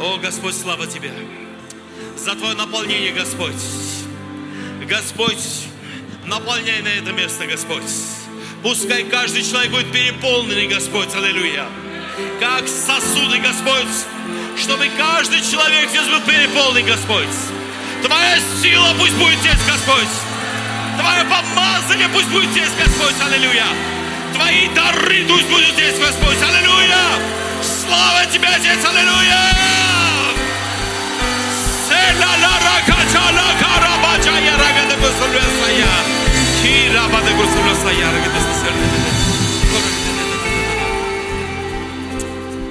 О, Господь, слава Тебе за Твое наполнение, Господь. Господь, наполняй на это место, Господь. Пускай каждый человек будет переполненный, Господь, аллилуйя. Как сосуды, Господь, чтобы каждый человек здесь был переполнен, Господь. Твоя сила пусть будет здесь, Господь. Твое помазание пусть будет здесь, Господь, аллилуйя. Твои дары пусть будут здесь, Господь, аллилуйя. Слава Тебе, Отец, аллилуйя.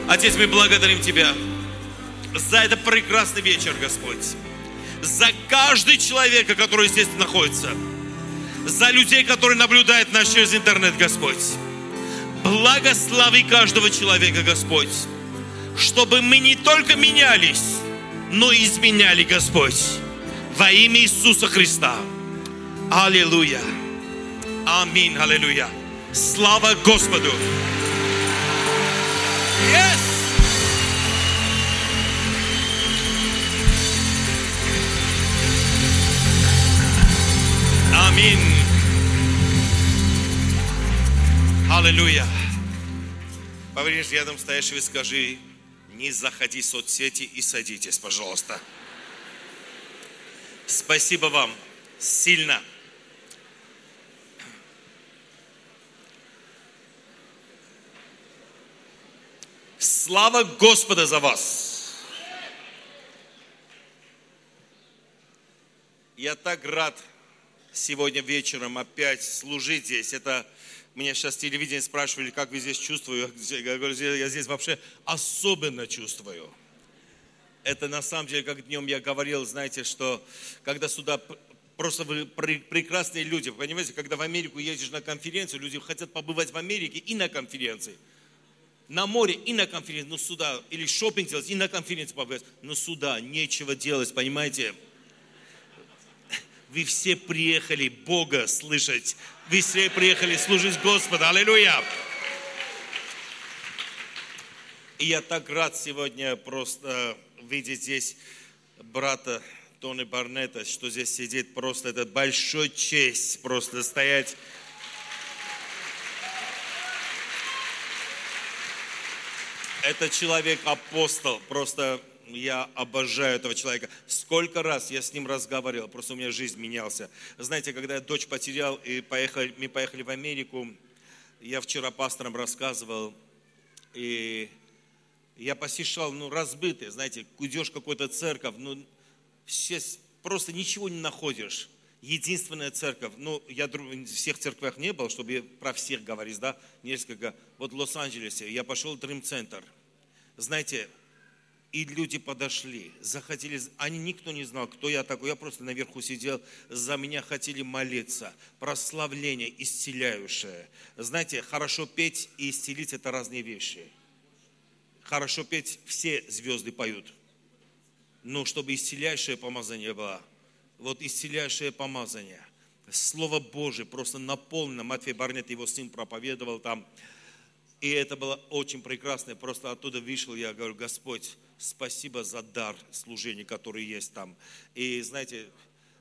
Отец, мы благодарим Тебя за этот прекрасный вечер, Господь. За каждый человека, который здесь находится. За людей, которые наблюдают нас через интернет, Господь. Благослови каждого человека, Господь. Чтобы мы не только менялись, но изменяли, Господь. Во имя Иисуса Христа. Аллилуйя. Аминь. Аллилуйя. Слава Господу. Yes! Аминь. Аллилуйя. Поверишь, рядом стоящего и скажи, не заходи в соцсети и садитесь, пожалуйста. Спасибо вам сильно. Слава Господа за вас. Я так рад сегодня вечером опять служить здесь. Это меня сейчас телевидение спрашивали, как вы здесь чувствую. Я говорю, я здесь вообще особенно чувствую. Это на самом деле, как днем я говорил, знаете, что когда сюда просто вы прекрасные люди, понимаете, когда в Америку едешь на конференцию, люди хотят побывать в Америке и на конференции на море и на конференции, но сюда, или шопинг делать и на конференции побывать, но сюда нечего делать, понимаете? Вы все приехали Бога слышать, все приехали служить Господу, аллилуйя! И я так рад сегодня просто видеть здесь брата Тони Барнета, что здесь сидит. Просто, это большой честь просто стоять. Это человек-апостол, просто я обожаю этого человека. Сколько раз я с ним разговаривал, просто у меня жизнь менялся. Знаете, когда я дочь потерял и поехали, мы поехали в Америку, я вчера пастором рассказывал, и я посещал, ну, разбитые, знаете, идешь в какую-то церковь, ну, все, просто ничего не находишь. Единственная церковь, ну, я в всех церквях не был, чтобы про всех говорить, да, несколько. Вот в Лос-Анджелесе я пошел в Дрим-центр. Знаете, и люди подошли, захотели, они никто не знал, кто я такой, я просто наверху сидел, за меня хотели молиться, прославление исцеляющее. Знаете, хорошо петь и исцелить это разные вещи. Хорошо петь все звезды поют, но чтобы исцеляющее помазание было, вот исцеляющее помазание, Слово Божие просто наполнено. Матфей Барнет, его сын, проповедовал там. И это было очень прекрасно. Просто оттуда вышел, я говорю, Господь, спасибо за дар служения, который есть там. И знаете,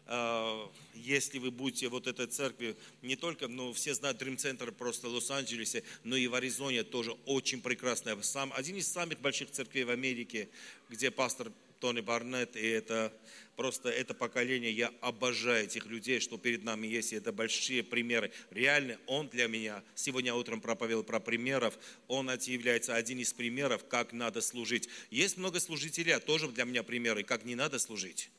а, если вы будете вот этой церкви, не только, ну, все знают Center просто в Лос-Анджелесе, но и в Аризоне тоже очень прекрасная. Сам, один из самых больших церквей в Америке, где пастор Тони Барнетт, и это просто это поколение, я обожаю этих людей, что перед нами есть, и это большие примеры. Реально, он для меня, сегодня утром проповедовал про примеров, он является один из примеров, как надо служить. Есть много служителей, а тоже для меня примеры, как не надо служить.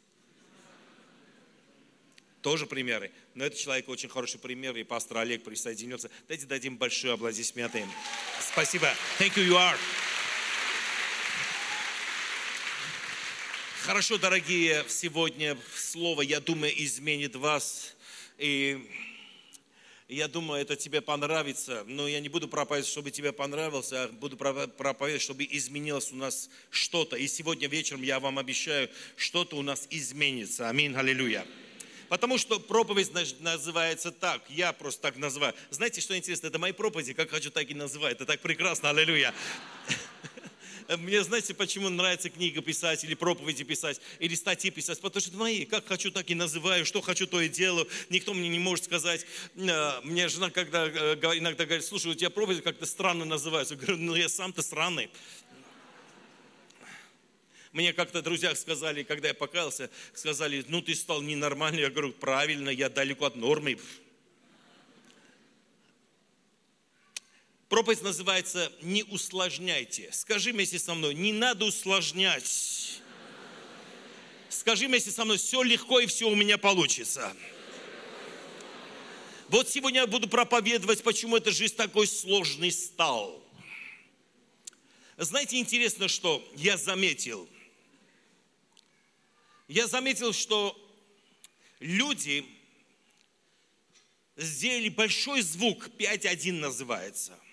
Тоже примеры. Но этот человек очень хороший пример, и пастор Олег присоединился. Дайте дадим большой аплодисменты. Спасибо. Thank you, you are. Хорошо, дорогие, сегодня слово, я думаю, изменит вас. И я думаю, это тебе понравится. Но я не буду проповедовать, чтобы тебе понравилось, а буду проповедовать, чтобы изменилось у нас что-то. И сегодня вечером я вам обещаю, что-то у нас изменится. Аминь, аллилуйя. Потому что проповедь называется так, я просто так называю. Знаете, что интересно, это мои проповеди, как хочу, так и называю. Это так прекрасно, аллилуйя. Мне, знаете, почему нравится книга писать, или проповеди писать, или статьи писать? Потому что мои. Как хочу, так и называю. Что хочу, то и делаю. Никто мне не может сказать. Э, мне жена когда э, иногда говорит, слушай, у тебя проповеди как-то странно называются. Я говорю, ну я сам-то странный. Мне как-то друзья сказали, когда я покаялся, сказали, ну ты стал ненормальный. Я говорю, правильно, я далеко от нормы. Проповедь называется «Не усложняйте». Скажи вместе со мной, не надо усложнять. Скажи вместе со мной, все легко и все у меня получится. Вот сегодня я буду проповедовать, почему эта жизнь такой сложный стал. Знаете, интересно, что я заметил. Я заметил, что люди сделали большой звук, 5.1 называется –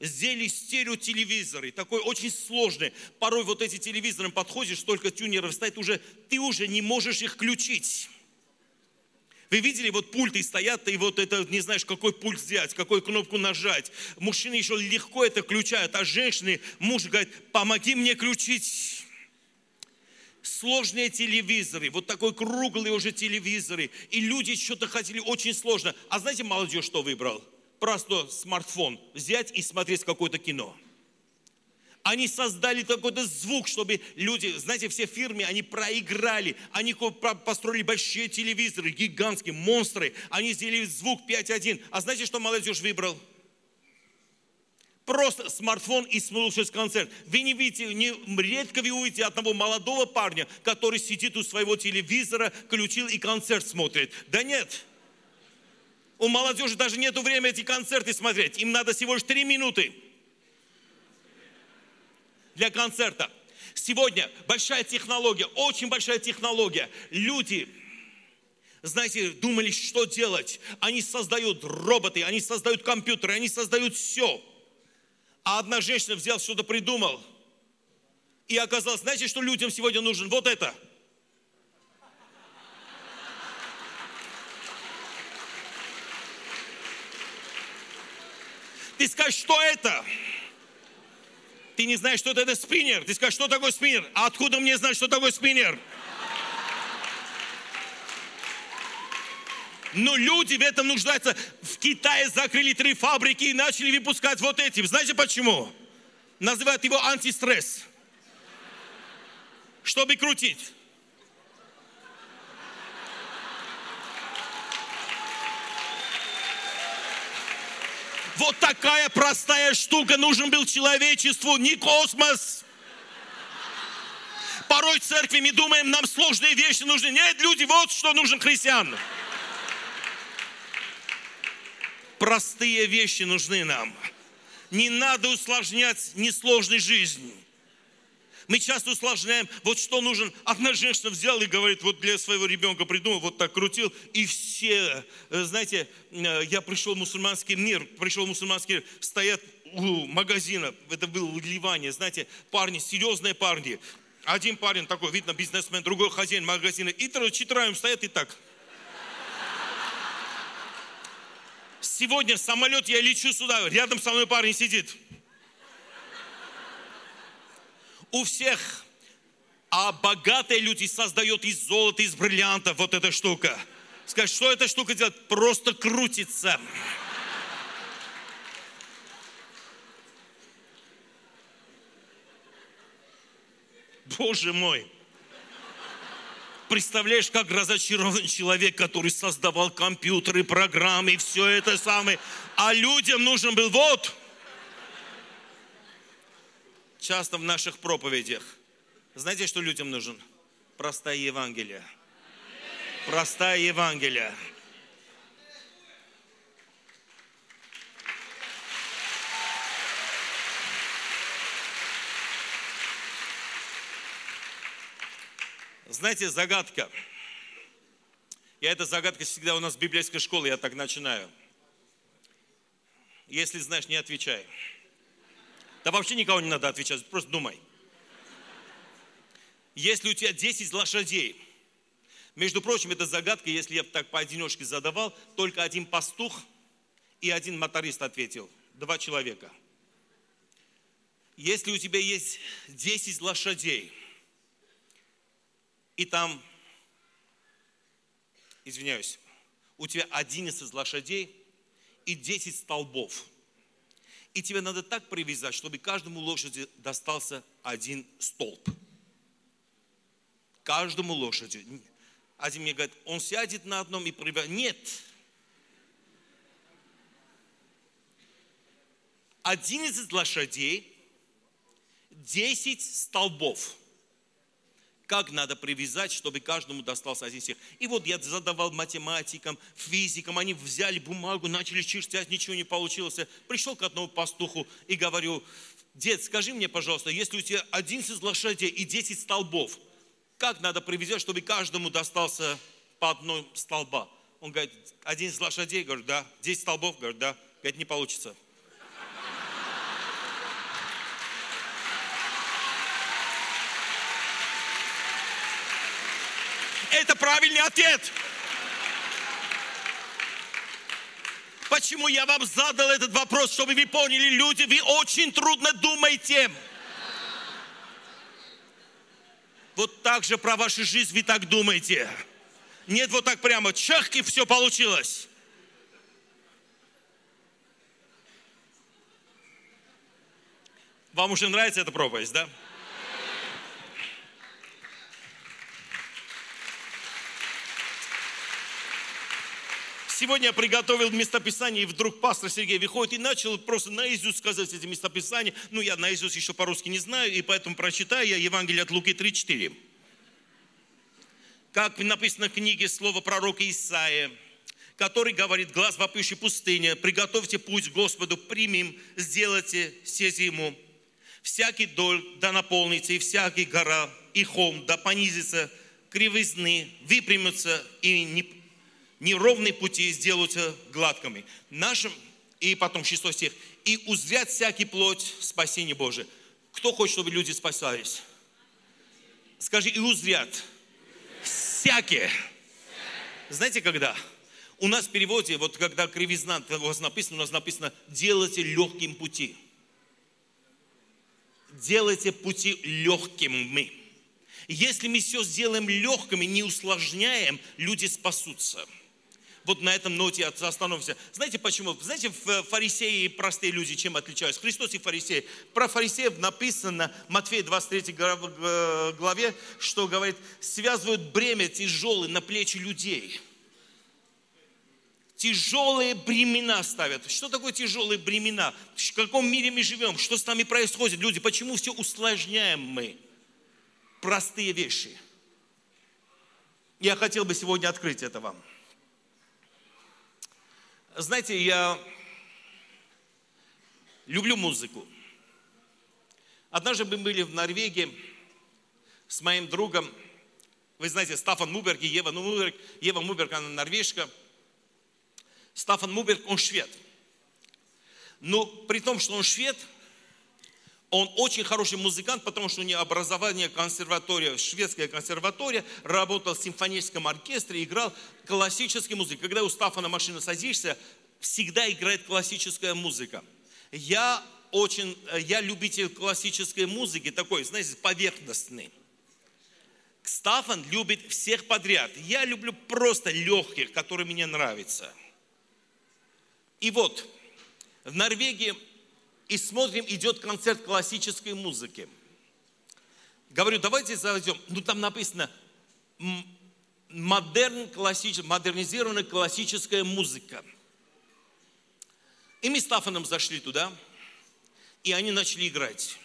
сделали стереотелевизоры, такой очень сложный. Порой вот эти телевизоры подходишь, столько тюнеров стоит, уже, ты уже не можешь их включить. Вы видели, вот пульты стоят, и вот это не знаешь, какой пульт взять, какую кнопку нажать. Мужчины еще легко это включают, а женщины, муж говорит, помоги мне включить. Сложные телевизоры, вот такой круглый уже телевизоры. И люди что-то хотели очень сложно. А знаете, молодежь что выбрал? Просто смартфон взять и смотреть какое-то кино. Они создали такой-то звук, чтобы люди, знаете, все фирмы, они проиграли, они построили большие телевизоры, гигантские монстры, они сделали звук 5.1. А знаете, что молодежь выбрал? Просто смартфон и слушать концерт. Вы не видите, не, редко вы увидите одного молодого парня, который сидит у своего телевизора, включил и концерт смотрит. Да нет, у молодежи даже нет времени эти концерты смотреть. Им надо всего лишь три минуты для концерта. Сегодня большая технология, очень большая технология. Люди, знаете, думали, что делать. Они создают роботы, они создают компьютеры, они создают все. А одна женщина взяла что-то придумал. И оказалось, знаете, что людям сегодня нужен? Вот это – Ты скажешь, что это? Ты не знаешь, что это, это спиннер. Ты скажешь, что такое спиннер? А откуда мне знать, что такое спиннер? Но люди в этом нуждаются. В Китае закрыли три фабрики и начали выпускать вот эти. Знаете почему? Называют его антистресс. Чтобы крутить. Вот такая простая штука нужен был человечеству, не космос. Порой церкви мы думаем, нам сложные вещи нужны. Нет, люди, вот что нужен христиан. Простые вещи нужны нам. Не надо усложнять несложной жизнь. Мы часто усложняем, вот что нужен. Одна женщина взяла и говорит, вот для своего ребенка придумал, вот так крутил, и все, э, знаете, э, я пришел в мусульманский мир, пришел в мусульманский мир, стоят у магазина, это было Ливане, знаете, парни, серьезные парни. Один парень такой, видно, бизнесмен, другой хозяин магазина, и четвером стоят и так. Сегодня самолет я лечу сюда, рядом со мной парень сидит у всех. А богатые люди создают из золота, из бриллиантов вот эта штука. Скажи, что эта штука делает? Просто крутится. Боже мой. Представляешь, как разочарован человек, который создавал компьютеры, программы, все это самое. А людям нужен был вот часто в наших проповедях. Знаете, что людям нужен? Простая Евангелие. Простая Евангелие. Знаете, загадка. Я эта загадка всегда у нас в библейской школе, я так начинаю. Если знаешь, не отвечай. Да вообще никого не надо отвечать, просто думай. Если у тебя 10 лошадей, между прочим, это загадка, если я так поодиночке задавал, только один пастух и один моторист ответил. Два человека. Если у тебя есть 10 лошадей, и там, извиняюсь, у тебя 11 лошадей и 10 столбов. И тебе надо так привязать, чтобы каждому лошади достался один столб. Каждому лошади. Один мне говорит, он сядет на одном и привязать. Нет. 11 лошадей, 10 столбов. Как надо привязать, чтобы каждому достался один стих. И вот я задавал математикам, физикам, они взяли бумагу, начали чертить, ничего не получилось. Пришел к одному пастуху и говорю, дед, скажи мне, пожалуйста, если у тебя 11 лошадей и 10 столбов, как надо привязать, чтобы каждому достался по одной столба? Он говорит, 11 лошадей, говорю, да, 10 столбов, говорю, да, говорит, не получится. Это правильный ответ. Почему я вам задал этот вопрос, чтобы вы поняли, люди, вы очень трудно думаете. Вот так же про вашу жизнь вы так думаете. Нет, вот так прямо, чах, и все получилось. Вам уже нравится эта проповедь, да? Сегодня я приготовил местописание, и вдруг пастор Сергей выходит и начал просто наизусть сказать эти местописания. Ну, я наизусть еще по-русски не знаю, и поэтому прочитаю я Евангелие от Луки 3.4. Как написано в книге слово пророка Исаия, который говорит, глаз вопиющий пустыня, приготовьте путь Господу, примем, сделайте сези ему. Всякий доль да наполнится, и всякий гора, и холм да понизится, кривизны выпрямятся, и не неровные пути сделаются гладкими. Нашим, и потом 6 стих, и узрят всякий плоть спасение Божие. Кто хочет, чтобы люди спасались? Скажи, и узрят. Всякие. Знаете, когда? У нас в переводе, вот когда кривизна, у вас написано, у нас написано, делайте легким пути. Делайте пути легкими. Если мы все сделаем легкими, не усложняем, люди спасутся вот на этом ноте остановимся. Знаете почему? Знаете, фарисеи и простые люди чем отличаются? Христос и фарисеи. Про фарисеев написано в Матфея 23 главе, что говорит, связывают бремя тяжелое на плечи людей. Тяжелые бремена ставят. Что такое тяжелые бремена? В каком мире мы живем? Что с нами происходит? Люди, почему все усложняем мы? Простые вещи. Я хотел бы сегодня открыть это вам. Знаете, я люблю музыку. Однажды мы были в Норвегии с моим другом, вы знаете, Стафан Муберг и Ева Муберг. Ева Муберг, она норвежка. Стафан Муберг, он швед. Но при том, что он швед, он очень хороший музыкант, потому что у него образование консерватория, шведская консерватория, работал в симфоническом оркестре, играл классическую музыку. Когда у Стафана машина садишься, всегда играет классическая музыка. Я очень, я любитель классической музыки, такой, знаете, поверхностный. Стафан любит всех подряд. Я люблю просто легких, которые мне нравятся. И вот, в Норвегии и смотрим, идет концерт классической музыки. Говорю, давайте зайдем. Ну, там написано, модерн, классич, модернизированная классическая музыка. И мы с Стафаном зашли туда, и они начали играть.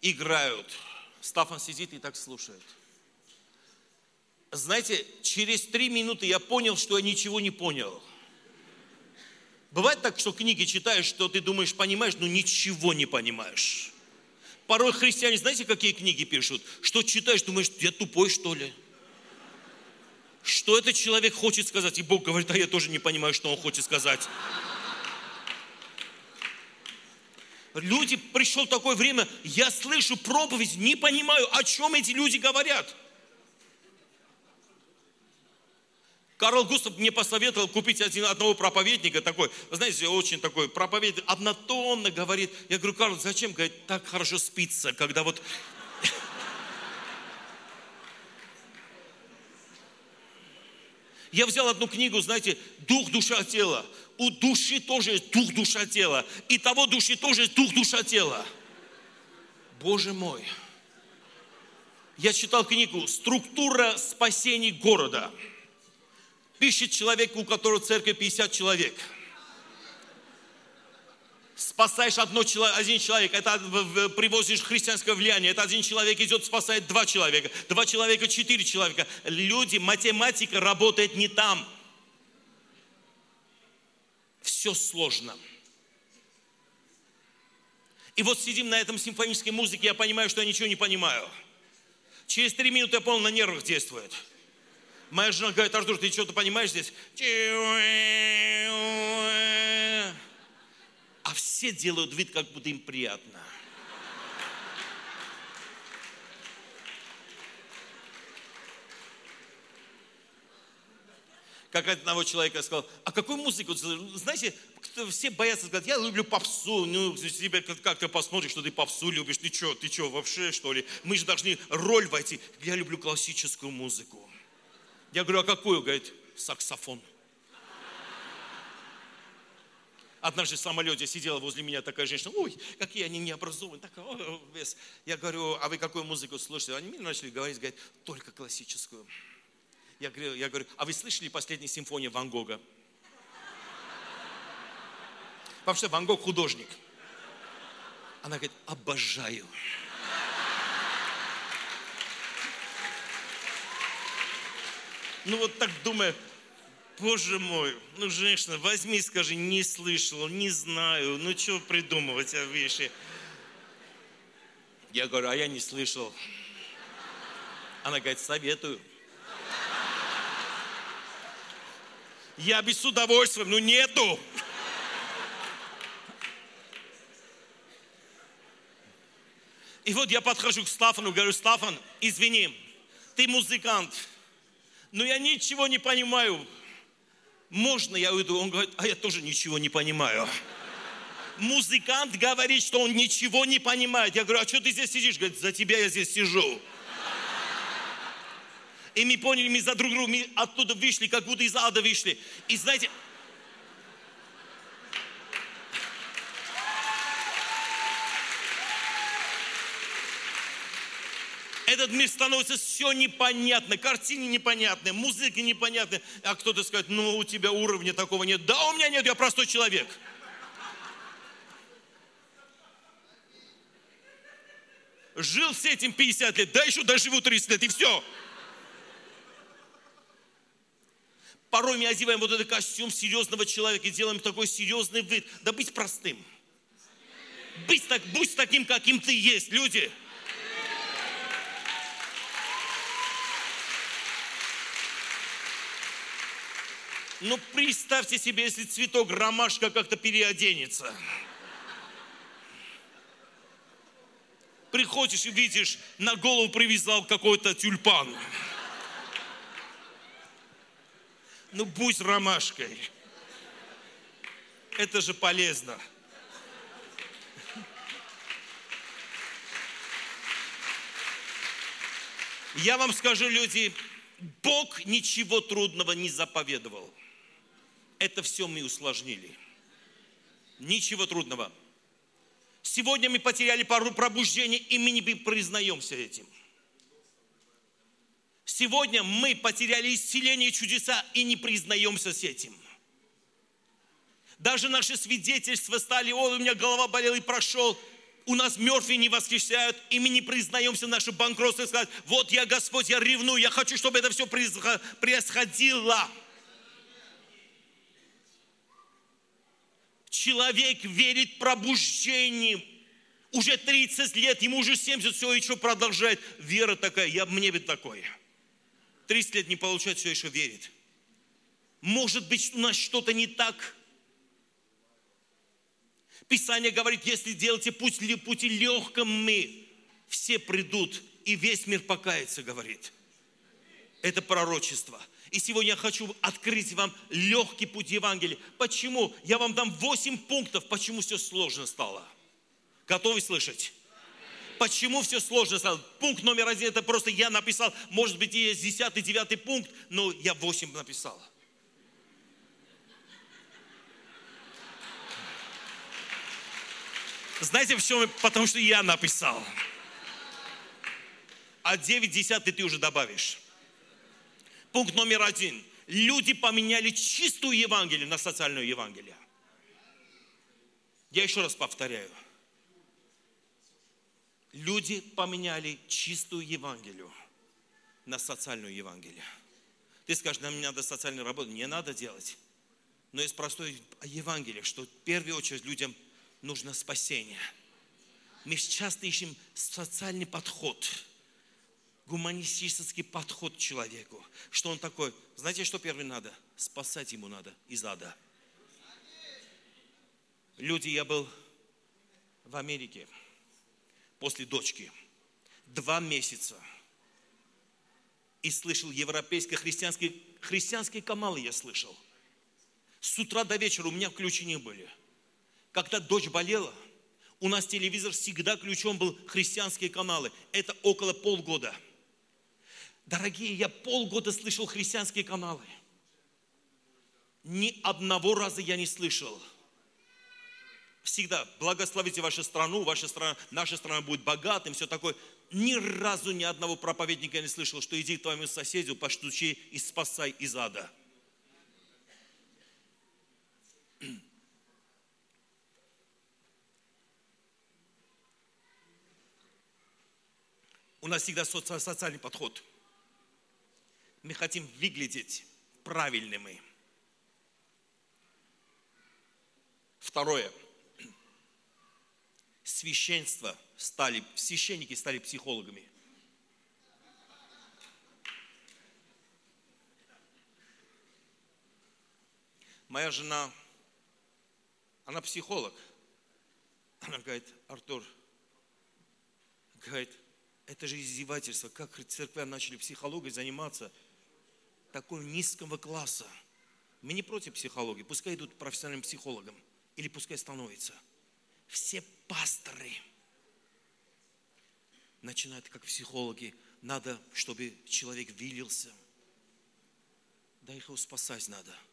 Играют. Стафан сидит и так слушает. Знаете, через три минуты я понял, что я ничего не понял. Бывает так, что книги читаешь, что ты думаешь, понимаешь, но ничего не понимаешь. Порой христиане, знаете, какие книги пишут? Что читаешь, думаешь, я тупой, что ли? Что этот человек хочет сказать? И Бог говорит, а я тоже не понимаю, что он хочет сказать. Люди, пришло такое время, я слышу проповедь, не понимаю, о чем эти люди говорят. Карл Густав мне посоветовал купить один, одного проповедника, такой, знаете, очень такой проповедник, однотонно говорит. Я говорю, Карл, зачем? Говорит, так хорошо спится, когда вот... Я взял одну книгу, знаете, «Дух, душа, тело». У души тоже есть дух, душа, тело. И того души тоже есть дух, душа, тело. Боже мой. Я читал книгу «Структура спасений города». Пишет человек, у которого в церкви 50 человек. Спасаешь одно, один человек, это привозишь христианское влияние, это один человек идет, спасает два человека, два человека, четыре человека. Люди, математика работает не там. Все сложно. И вот сидим на этом симфонической музыке, я понимаю, что я ничего не понимаю. Через три минуты я понял, на нервах действует. Моя жена говорит, Артур, ты что-то понимаешь здесь? А все делают вид, как будто им приятно. как одного человека сказал, а какую музыку? Знаете, все боятся сказать, я люблю попсу, ну, тебе как ты посмотришь, что ты попсу любишь, ты что, ты что, вообще, что ли? Мы же должны роль войти. Я люблю классическую музыку. Я говорю, а какую? Говорит, саксофон. Однажды в самолете сидела возле меня такая женщина, ой, какие они необразованные. Так, о, вес. Я говорю, а вы какую музыку слушаете? Они мне начали говорить, говорят, только классическую. Я говорю, я говорю, а вы слышали последнюю симфонию Ван Гога? Вообще Ван Гог художник. Она говорит, обожаю. Ну вот так думаю, боже мой, ну женщина, возьми, скажи, не слышала, не знаю, ну что придумывать о вещи. Я говорю, а я не слышал. Она говорит, советую. Я без удовольствия, ну нету. И вот я подхожу к Стафану, говорю, Стафан, извини, ты музыкант, но я ничего не понимаю. Можно я уйду? Он говорит, а я тоже ничего не понимаю. Музыкант говорит, что он ничего не понимает. Я говорю, а что ты здесь сидишь? Говорит, за тебя я здесь сижу. И мы поняли, мы за друг друга, мы оттуда вышли, как будто из ада вышли. И знаете, этот мир становится все непонятно, картины непонятные, музыка непонятная. А кто-то скажет, ну у тебя уровня такого нет. Да, у меня нет, я простой человек. Жил с этим 50 лет, да еще доживу 30 лет, и все. Порой мы одеваем вот этот костюм серьезного человека и делаем такой серьезный вид. Да быть простым. Быть так, будь таким, каким ты есть, люди. Ну, представьте себе, если цветок ромашка как-то переоденется. Приходишь и видишь, на голову привязал какой-то тюльпан. Ну, будь ромашкой. Это же полезно. Я вам скажу, люди, Бог ничего трудного не заповедовал это все мы усложнили. Ничего трудного. Сегодня мы потеряли пару пробуждений, и мы не признаемся этим. Сегодня мы потеряли исцеление чудеса и не признаемся с этим. Даже наши свидетельства стали, о, у меня голова болела и прошел. У нас мертвые не восхищают, и мы не признаемся в наше банкротство и сказать, вот я Господь, я ревную, я хочу, чтобы это все происходило. Человек верит пробуждением. Уже 30 лет, ему уже 70, все еще продолжает. Вера такая, я, мне ведь такое. 30 лет не получает, все еще верит. Может быть, у нас что-то не так. Писание говорит, если делаете путь, пути легким мы, все придут, и весь мир покается, говорит. Это пророчество. И сегодня я хочу открыть вам легкий путь Евангелия. Почему? Я вам дам 8 пунктов, почему все сложно стало. Готовы слышать? Почему все сложно стало? Пункт номер один, это просто я написал, может быть, есть десятый, девятый пункт, но я 8 написал. Знаете, в чем? Потому что я написал. А 9 десятый ты уже добавишь. Пункт номер один. Люди поменяли чистую Евангелие на социальную Евангелие. Я еще раз повторяю. Люди поменяли чистую Евангелию на социальную Евангелие. Ты скажешь, нам не надо социальную работу. Не надо делать. Но есть простое Евангелие, что в первую очередь людям нужно спасение. Мы часто ищем социальный подход – гуманистический подход к человеку. Что он такой? Знаете, что первый надо? Спасать ему надо из ада. Люди, я был в Америке после дочки. Два месяца. И слышал европейские христианские, христианские камалы я слышал. С утра до вечера у меня включения были. Когда дочь болела, у нас телевизор всегда ключом был христианские каналы. Это около полгода – Дорогие, я полгода слышал христианские каналы. Ни одного раза я не слышал. Всегда благословите вашу страну, ваша страна, наша страна будет богатым, все такое. Ни разу ни одного проповедника я не слышал, что иди к твоему соседу, поштучи и спасай из ада. У нас всегда социальный подход – мы хотим выглядеть правильными. Второе. Священство стали, священники стали психологами. Моя жена, она психолог. Она говорит, Артур, говорит, это же издевательство. Как церкви начали психологией заниматься – такого низкого класса. Мы не против психологии, пускай идут профессиональным психологом, или пускай становятся. Все пасторы начинают как психологи, надо, чтобы человек вилился. Да их спасать надо –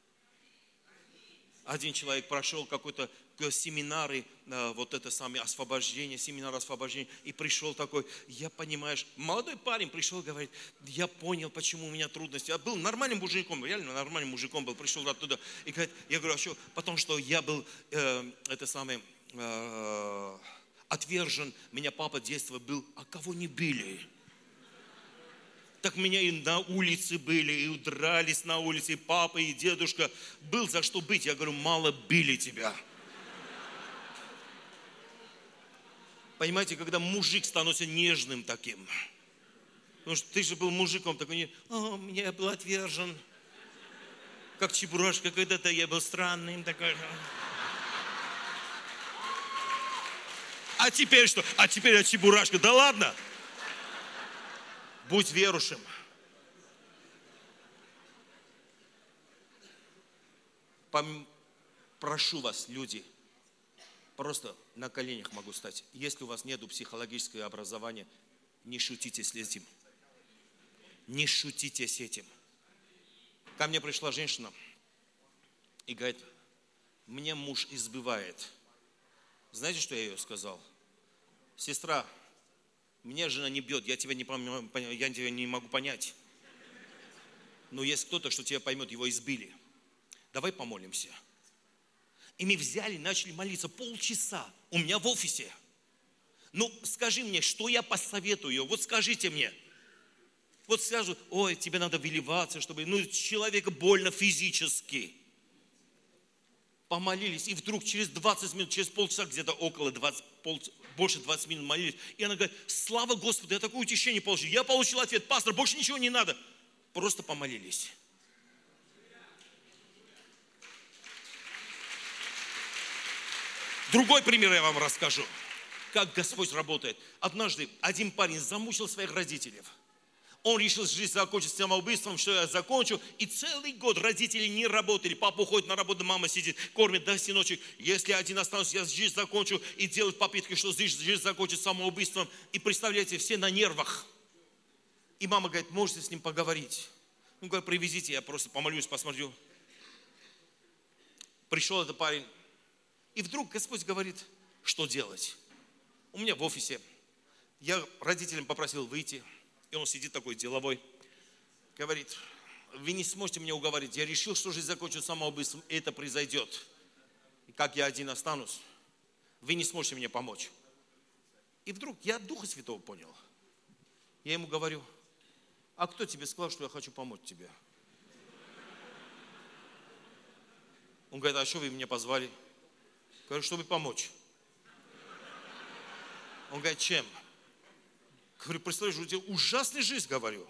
один человек прошел какой-то семинары, э, вот это самое освобождение, семинар освобождения, и пришел такой, я понимаешь, молодой парень пришел, говорит, я понял, почему у меня трудности. Я был нормальным мужиком, реально нормальным мужиком был, пришел оттуда, и говорит, я говорю, а что, потому что я был, э, это самое, э, отвержен, меня папа детства был, а кого не били? Так меня и на улице были, и удрались на улице, и папа, и дедушка. Был за что быть. Я говорю, мало били тебя. Понимаете, когда мужик становится нежным таким. Потому что ты же был мужиком, такой, не, о, меня был отвержен. Как чебурашка, когда-то я был странным такой. А теперь что? А теперь я чебурашка. Да ладно? Будь верующим. Прошу вас, люди, просто на коленях могу стать. Если у вас нет психологического образования, не шутите с этим. Не шутите с этим. Ко мне пришла женщина и говорит, мне муж избывает. Знаете, что я ее сказал? Сестра, меня жена не бьет, я тебя не, я тебя не могу понять. Но есть кто-то, что тебя поймет, его избили. Давай помолимся. И мы взяли, начали молиться полчаса у меня в офисе. Ну, скажи мне, что я посоветую? Вот скажите мне. Вот скажут, ой, тебе надо выливаться, чтобы, ну, человека больно физически помолились, и вдруг через 20 минут, через полчаса, где-то около 20, пол, больше 20 минут молились, и она говорит, слава Господу, я такое утешение получил. Я получил ответ, пастор, больше ничего не надо. Просто помолились. Другой пример я вам расскажу, как Господь работает. Однажды один парень замучил своих родителей. Он решил жизнь закончить самоубийством, что я закончу. И целый год родители не работали. Папа уходит на работу, мама сидит, кормит, да, сыночек. Если один останусь, я жизнь закончу. И делают попытки, что жизнь, жизнь закончит самоубийством. И представляете, все на нервах. И мама говорит, можете с ним поговорить. Ну, говорит, привезите, я просто помолюсь, посмотрю. Пришел этот парень. И вдруг Господь говорит, что делать. У меня в офисе. Я родителям попросил выйти. И он сидит такой деловой, говорит, вы не сможете меня уговорить. Я решил, что жизнь закончу самоубийством, и это произойдет. И как я один останусь, вы не сможете мне помочь. И вдруг я Духа Святого понял. Я ему говорю, а кто тебе сказал, что я хочу помочь тебе? Он говорит, а что вы меня позвали? Говорю, чтобы помочь. Он говорит, чем? Говорю, представляешь, у тебя ужасная жизнь, говорю.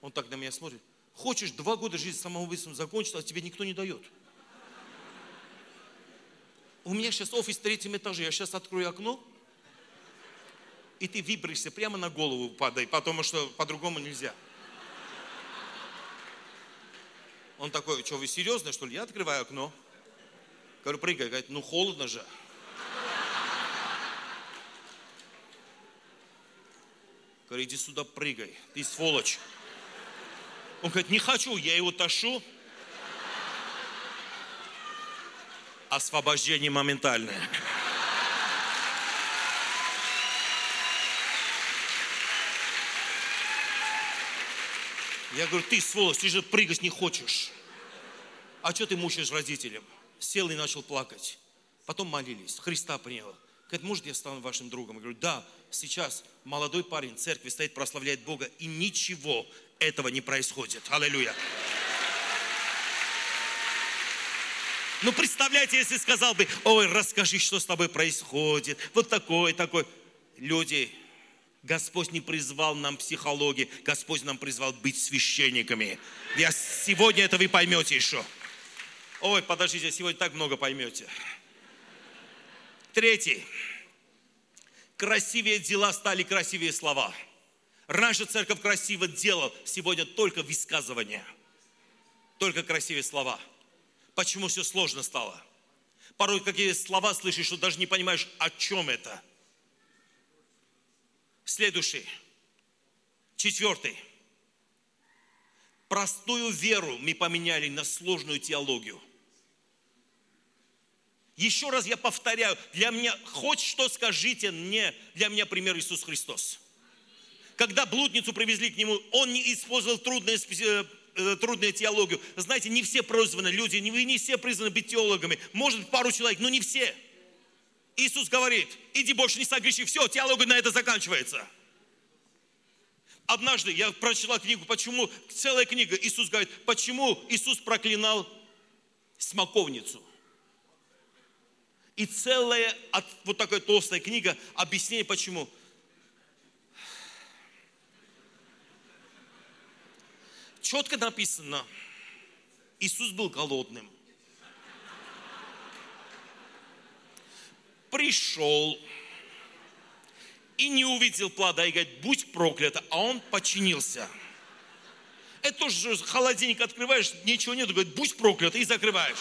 Он так на меня смотрит. Хочешь два года жизни самоубийством закончить, а тебе никто не дает. У меня сейчас офис в третьем этаже, я сейчас открою окно, и ты выберешься прямо на голову падай, потому что по-другому нельзя. Он такой, что вы серьезно, что ли? Я открываю окно. Говорю, прыгай. Говорит, ну холодно же. Говорю, иди сюда, прыгай, ты сволочь. Он говорит, не хочу, я его ташу. Освобождение моментальное. Я говорю, ты сволочь, ты же прыгать не хочешь. А что ты мучаешь родителям? Сел и начал плакать. Потом молились, Христа принял. Говорит, может, я стану вашим другом? Я говорю, да, сейчас молодой парень в церкви стоит, прославляет Бога, и ничего этого не происходит. Аллилуйя. Ну, представляете, если сказал бы, ой, расскажи, что с тобой происходит, вот такой, такой. Люди, Господь не призвал нам психологии, Господь нам призвал быть священниками. Я сегодня это вы поймете еще. Ой, подождите, сегодня так много поймете. Третий. Красивее дела стали красивее слова. Раньше церковь красиво делала, сегодня только высказывание. Только красивее слова. Почему все сложно стало? Порой какие слова слышишь, что даже не понимаешь, о чем это. Следующий. Четвертый. Простую веру мы поменяли на сложную теологию – еще раз я повторяю, для меня, хоть что скажите мне, для меня пример Иисус Христос. Когда блудницу привезли к нему, он не использовал трудные, э, э, трудную теологию. Знаете, не все призваны люди, вы не все призваны быть теологами. Может пару человек, но не все. Иисус говорит, иди больше не согреши, все, теология на это заканчивается. Однажды я прочитал книгу, почему, целая книга, Иисус говорит, почему Иисус проклинал смоковницу – и целая, вот такая толстая книга, объяснение почему. Четко написано, Иисус был голодным. Пришел и не увидел плода и говорит, будь проклята, а он починился. Это тоже холодильник открываешь, ничего нет, говорит, будь проклят, и закрываешь.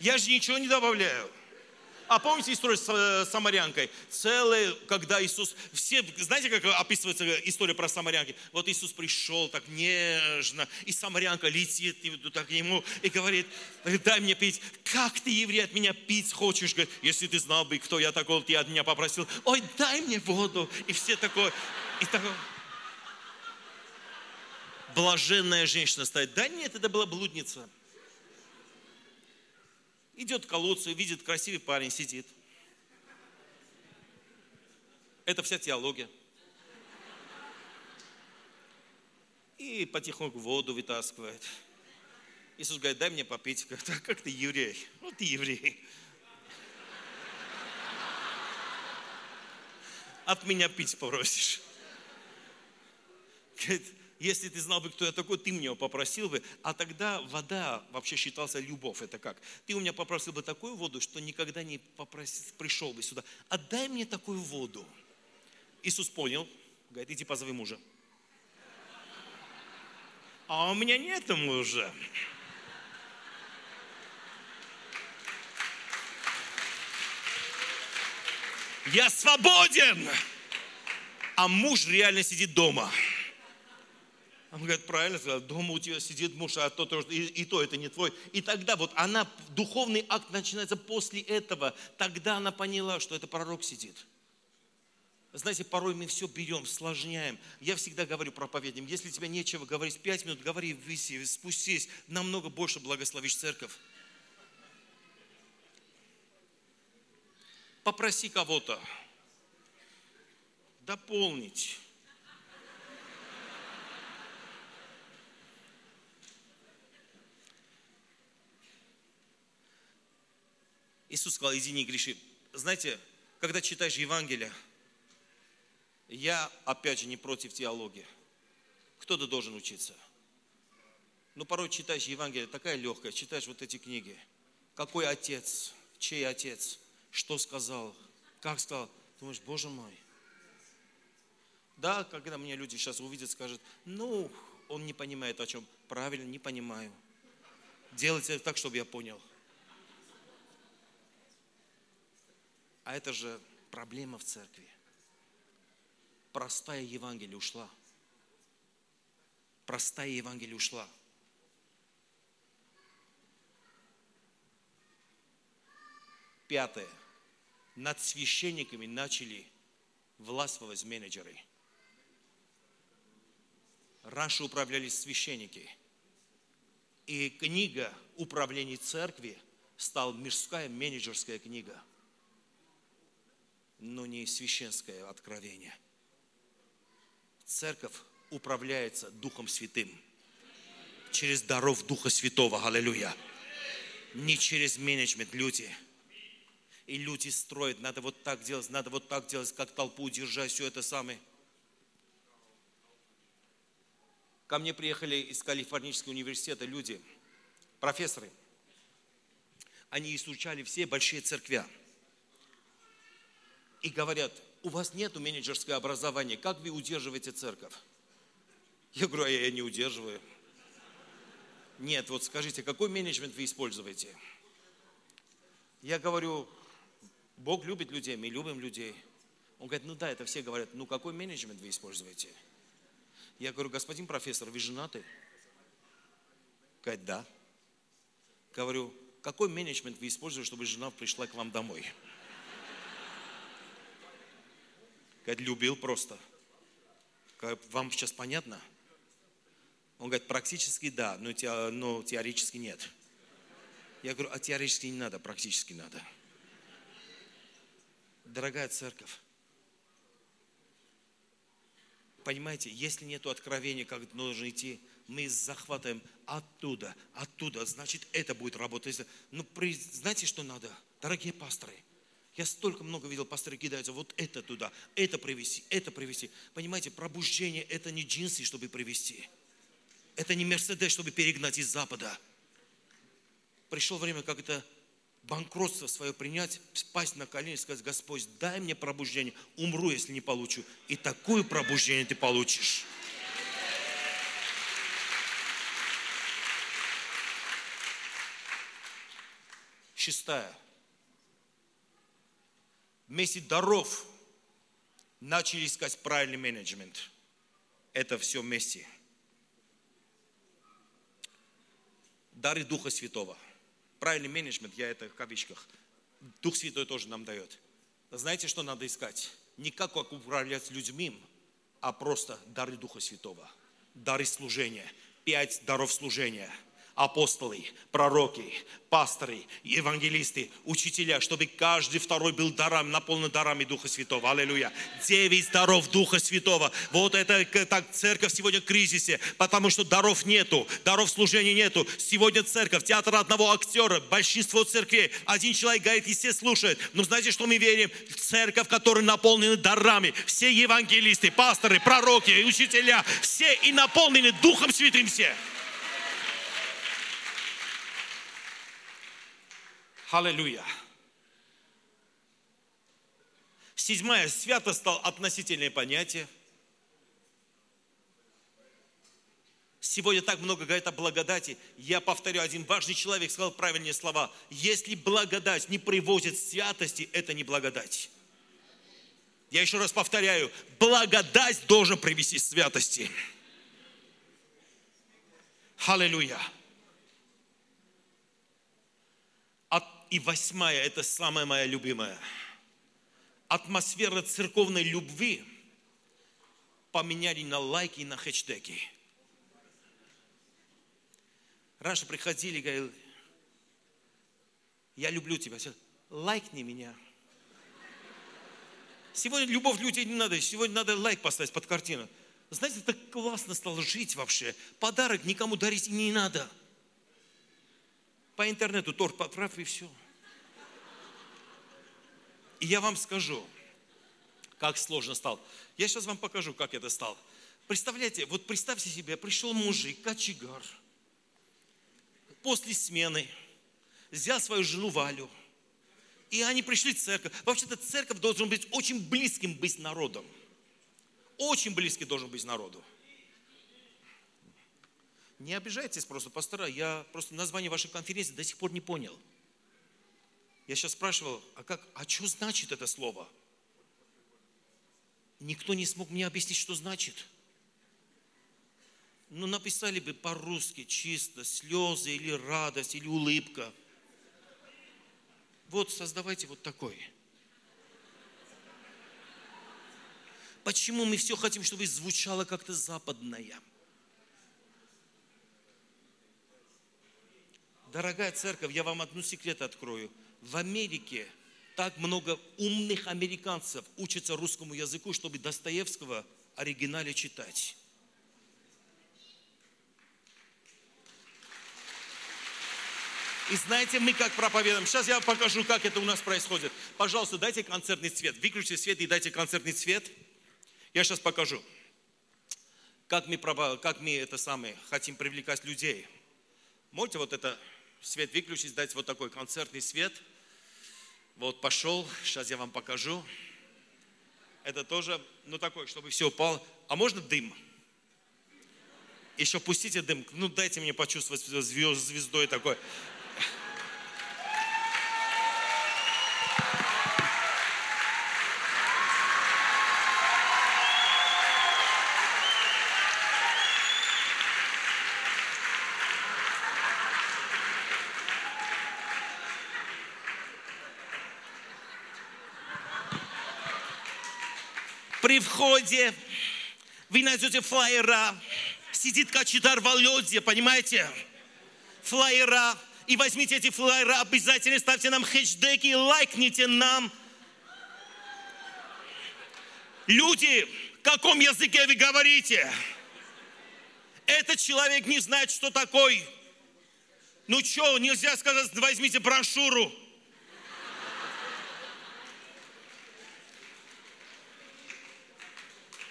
Я же ничего не добавляю. А помните историю с э, самарянкой? Целая, когда Иисус, все, знаете, как описывается история про самарянки? Вот Иисус пришел так нежно, и самарянка летит так к нему и говорит, дай мне пить. Как ты, еврей, от меня пить хочешь? Говорит, если ты знал бы, кто я такой, ты от меня попросил. Ой, дай мне воду. И все такое, и такое. Блаженная женщина стоит. Да нет, это была блудница. Идет к колодцу, видит красивый парень, сидит. Это вся теология. И потихоньку воду вытаскивает. Иисус говорит, дай мне попить. Говорит, а как ты еврей? Ну ты еврей. От меня пить попросишь. Говорит, если ты знал бы, кто я такой, ты меня попросил бы. А тогда вода вообще считался любовь. Это как? Ты у меня попросил бы такую воду, что никогда не попросил, пришел бы сюда. Отдай мне такую воду. Иисус понял, говорит, иди позови мужа. А у меня нет мужа. Я свободен! А муж реально сидит дома. Он говорит, правильно сказал, дома у тебя сидит муж, а то, то и, и то это не твой. И тогда вот она, духовный акт начинается после этого. Тогда она поняла, что это пророк сидит. Знаете, порой мы все берем, сложняем. Я всегда говорю проповедям, если тебе нечего говорить, пять минут говори, виси, спустись, намного больше благословишь церковь. Попроси кого-то дополнить. Иисус сказал, иди не греши. Знаете, когда читаешь Евангелие, я, опять же, не против теологии. Кто-то должен учиться. Но порой читаешь Евангелие, такая легкая, читаешь вот эти книги. Какой отец, чей отец, что сказал, как сказал. Думаешь, Боже мой. Да, когда меня люди сейчас увидят, скажут, ну, он не понимает о чем. Правильно, не понимаю. Делайте так, чтобы я понял. А это же проблема в церкви. Простая Евангелие ушла. Простая Евангелие ушла. Пятое. Над священниками начали властвовать менеджеры. Раньше управлялись священники. И книга управления церкви стала мирская менеджерская книга – но не священское откровение. Церковь управляется Духом Святым через даров Духа Святого. Аллилуйя. Не через менеджмент люди. И люди строят, надо вот так делать, надо вот так делать, как толпу удержать, все это самое. Ко мне приехали из Калифорнийского университета люди, профессоры. Они изучали все большие церкви и говорят, у вас нет менеджерского образования, как вы удерживаете церковь? Я говорю, а я не удерживаю. Нет, вот скажите, какой менеджмент вы используете? Я говорю, Бог любит людей, мы любим людей. Он говорит, ну да, это все говорят, ну какой менеджмент вы используете? Я говорю, господин профессор, вы женаты? Говорит, да. Говорю, какой менеджмент вы используете, чтобы жена пришла к вам домой? Говорит, любил просто. Вам сейчас понятно? Он говорит, практически да, но, те, но теоретически нет. Я говорю, а теоретически не надо, практически надо. Дорогая церковь, понимаете, если нет откровения, как нужно идти, мы захватываем оттуда, оттуда, значит, это будет работать. Ну, знаете, что надо? Дорогие пасторы – я столько много видел, пасторы кидаются, вот это туда, это привести, это привести. Понимаете, пробуждение это не джинсы, чтобы привести. Это не Мерседес, чтобы перегнать из Запада. Пришло время, как это банкротство свое принять, спасть на колени и сказать, Господь, дай мне пробуждение, умру, если не получу. И такое пробуждение ты получишь. Шестая вместе даров начали искать правильный менеджмент. Это все вместе. Дары Духа Святого. Правильный менеджмент, я это в кавычках. Дух Святой тоже нам дает. Знаете, что надо искать? Не как управлять людьми, а просто дары Духа Святого. Дары служения. Пять даров служения. Апостолы, пророки, пасторы, евангелисты, учителя, чтобы каждый второй был даром, наполнен дарами Духа Святого. Аллилуйя. Девять даров Духа Святого. Вот это так церковь сегодня в кризисе, потому что даров нету, даров служения нету. Сегодня церковь, театр одного актера, большинство церквей. Один человек говорит, и все слушают. Но знаете, что мы верим? Церковь, которая наполнена дарами. Все евангелисты, пасторы, пророки, учителя, все и наполнены Духом Святым все. Аллилуйя. Седьмая. Свято стал относительное понятие. Сегодня так много говорят о благодати. Я повторю, один важный человек сказал правильные слова. Если благодать не приводит святости, это не благодать. Я еще раз повторяю, благодать должен привести святости. Аллилуйя. И восьмая, это самая моя любимая. Атмосфера церковной любви поменяли на лайки и на хэштеги. Раньше приходили и говорили, я люблю тебя. Лайкни меня. Сегодня любовь людей не надо. Сегодня надо лайк поставить под картину. Знаете, так классно стало жить вообще. Подарок никому дарить не надо. По интернету торт поправь и все. И я вам скажу, как сложно стал. Я сейчас вам покажу, как это стал. Представляете, вот представьте себе, пришел мужик, кочегар, после смены, взял свою жену Валю, и они пришли в церковь. Вообще-то церковь должен быть очень близким быть народом. Очень близкий должен быть народу. Не обижайтесь просто, пастора, я просто название вашей конференции до сих пор не понял. Я сейчас спрашивал, а как, а что значит это слово? Никто не смог мне объяснить, что значит. Ну, написали бы по-русски чисто, слезы или радость, или улыбка. Вот, создавайте вот такой. Почему мы все хотим, чтобы звучало как-то западное? Дорогая церковь, я вам одну секрет открою – в Америке так много умных американцев учатся русскому языку, чтобы Достоевского оригинале читать. И знаете, мы как проповедуем. Сейчас я покажу, как это у нас происходит. Пожалуйста, дайте концертный цвет. Выключите свет и дайте концертный цвет. Я сейчас покажу. Как мы, как мы это самое, хотим привлекать людей. Можете вот это свет выключить, дать вот такой концертный свет – вот пошел, сейчас я вам покажу. Это тоже, ну такой, чтобы все упало. А можно дым? Еще пустите дым. Ну дайте мне почувствовать звезд, звездой такой. Входе вы найдете флайера. Сидит Качидар Володя, понимаете? Флайера. И возьмите эти флайеры, обязательно ставьте нам хэштеги и лайкните нам. Люди, в каком языке вы говорите? Этот человек не знает, что такое. Ну что, нельзя сказать, возьмите брошюру.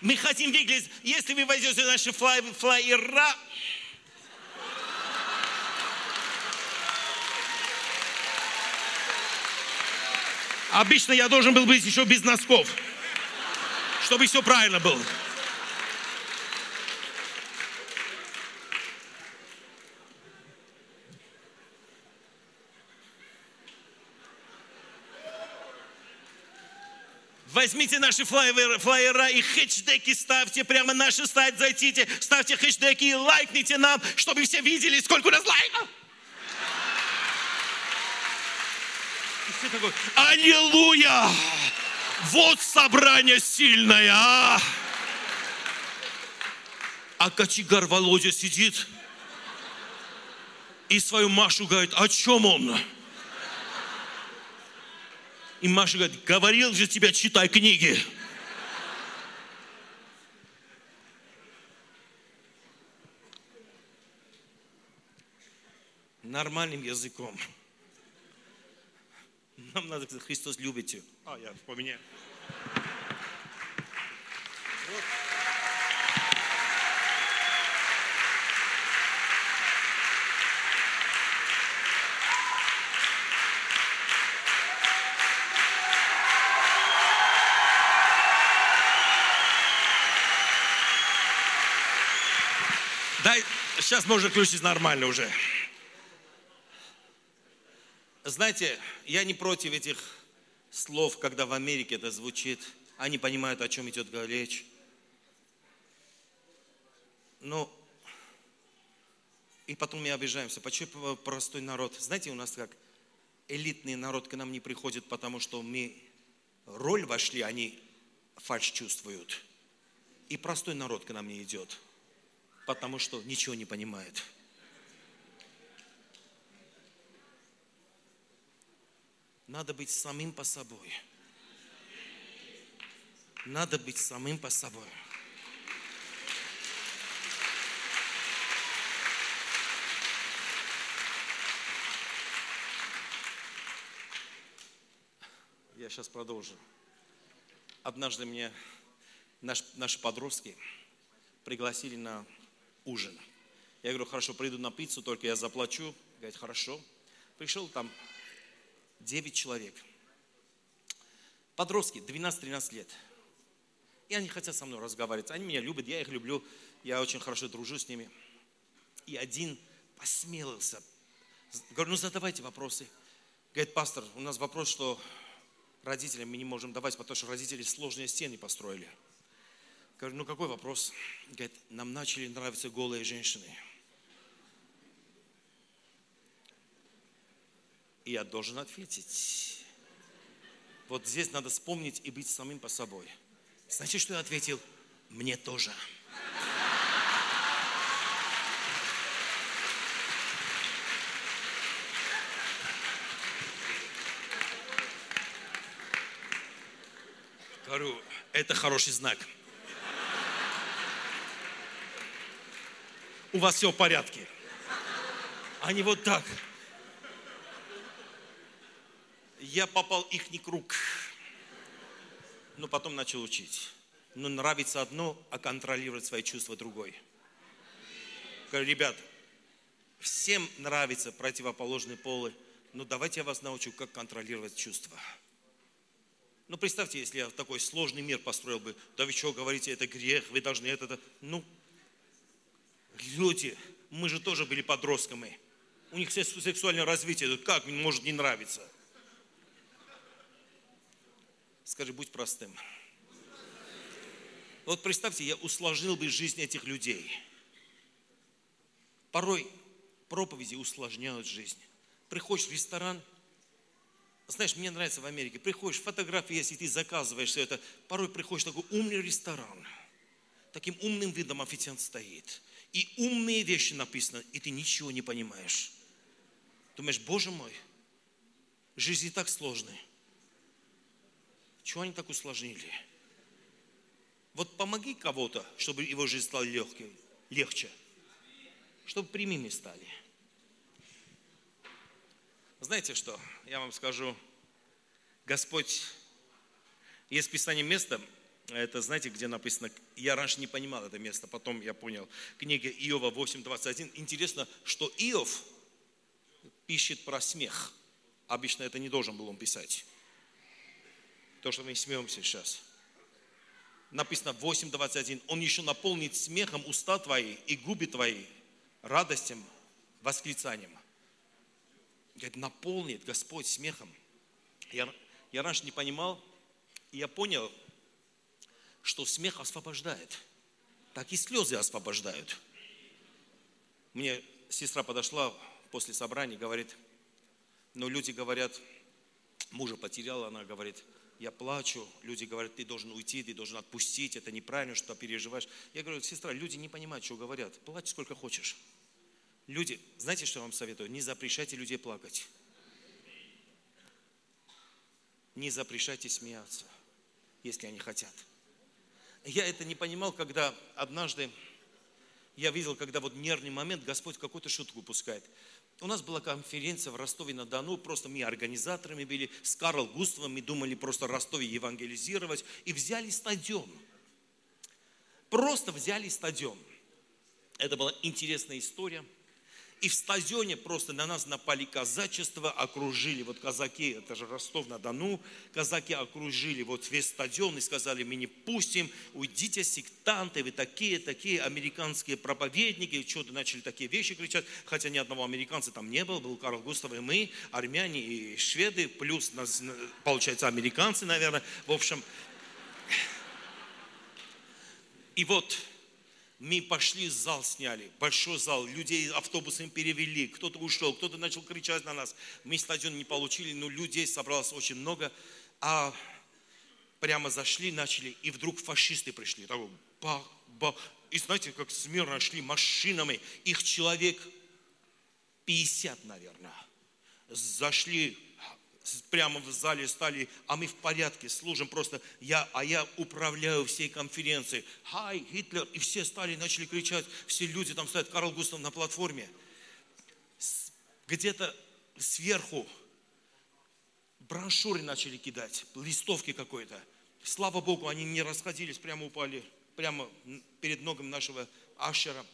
Мы хотим выглядеть, если вы возьмете наши флай, флайера, Обычно я должен был быть еще без носков, чтобы все правильно было. Возьмите наши флайеры, флайера и хэштеги ставьте, прямо на наш сайт зайдите, ставьте хэштеги и лайкните нам, чтобы все видели, сколько у нас лайков. И все такое, аллилуйя! Вот собрание сильное, а! А кочегар Володя сидит. И свою Машу говорит, о чем он? И Маша говорит, говорил же тебе, читай книги. Нормальным языком. Нам надо, Христос любит ее. А, я поменяю. Дай, сейчас можно включить нормально уже. Знаете, я не против этих слов, когда в Америке это звучит. Они понимают, о чем идет речь. Но и потом мы обижаемся. Почему простой народ? Знаете, у нас как элитный народ к нам не приходит, потому что мы роль вошли, они фальш чувствуют. И простой народ к нам не идет потому что ничего не понимает. Надо быть самим по собой. Надо быть самим по собой. Я сейчас продолжу. Однажды мне наш, наши подростки пригласили на ужин. Я говорю, хорошо, приду на пиццу, только я заплачу. Говорит, хорошо. Пришел там 9 человек. Подростки, 12-13 лет. И они хотят со мной разговаривать. Они меня любят, я их люблю. Я очень хорошо дружу с ними. И один посмелился. Говорю, ну задавайте вопросы. Говорит, пастор, у нас вопрос, что родителям мы не можем давать, потому что родители сложные стены построили. Говорю, ну какой вопрос? Говорит, нам начали нравиться голые женщины. И я должен ответить. Вот здесь надо вспомнить и быть самим по собой. Знаете, что я ответил? Мне тоже. Говорю, это хороший знак. У вас все в порядке. А не вот так. Я попал их круг. Но потом начал учить. Но нравится одно, а контролировать свои чувства другой. Говорю, ребят, всем нравится противоположные полы, но давайте я вас научу, как контролировать чувства. Ну, представьте, если я такой сложный мир построил бы, да вы что говорите, это грех, вы должны это. Ну, люди, мы же тоже были подростками. У них сексуальное развитие, как может не нравиться? Скажи, будь простым. Вот представьте, я усложнил бы жизнь этих людей. Порой проповеди усложняют жизнь. Приходишь в ресторан, знаешь, мне нравится в Америке, приходишь, фотографии если ты заказываешь все это, порой приходишь в такой умный ресторан, таким умным видом официант стоит, и умные вещи написаны, и ты ничего не понимаешь. Думаешь, Боже мой, жизнь и так сложная. Чего они так усложнили? Вот помоги кого-то, чтобы его жизнь стала легкой, легче. Чтобы прямыми стали. Знаете что? Я вам скажу. Господь, есть в Писании место, это знаете, где написано, я раньше не понимал это место, потом я понял. Книга Иова 8.21. Интересно, что Иов пишет про смех. Обычно это не должен был он писать. То, что мы смеемся сейчас. Написано 8.21. Он еще наполнит смехом уста твои и губы твои, радостям, восклицанием. Говорит, наполнит Господь смехом. Я, я раньше не понимал, я понял, что смех освобождает, так и слезы освобождают. Мне сестра подошла после собрания, говорит, но «Ну, люди говорят, мужа потеряла, она говорит, я плачу, люди говорят, ты должен уйти, ты должен отпустить, это неправильно, что ты переживаешь. Я говорю, сестра, люди не понимают, что говорят, плачь сколько хочешь. Люди, знаете, что я вам советую? Не запрещайте людей плакать. Не запрещайте смеяться, если они хотят. Я это не понимал, когда однажды я видел, когда вот нервный момент, Господь какую-то шутку пускает. У нас была конференция в Ростове-на-Дону, просто мы организаторами были, с Карл Густавом, мы думали просто Ростове евангелизировать, и взяли стадион. Просто взяли стадион. Это была интересная история – и в стадионе просто на нас напали казачество, окружили, вот казаки, это же Ростов-на-Дону, казаки окружили вот весь стадион и сказали, мы не пустим, уйдите, сектанты, вы такие, такие американские проповедники, что-то начали такие вещи кричать, хотя ни одного американца там не было, был Карл Густав и мы, армяне и шведы, плюс, получается, американцы, наверное, в общем. И вот мы пошли, зал сняли, большой зал, людей автобусами перевели, кто-то ушел, кто-то начал кричать на нас. Мы стадион не получили, но людей собралось очень много. А прямо зашли, начали, и вдруг фашисты пришли. Такой, бах, бах. И знаете, как смирно шли машинами, их человек 50, наверное. Зашли прямо в зале стали, а мы в порядке, служим просто, я, а я управляю всей конференцией. Хай, Гитлер, и все стали, начали кричать, все люди там стоят, Карл Густав на платформе. Где-то сверху брошюры начали кидать, листовки какой-то. Слава Богу, они не расходились, прямо упали, прямо перед ногом нашего ашера,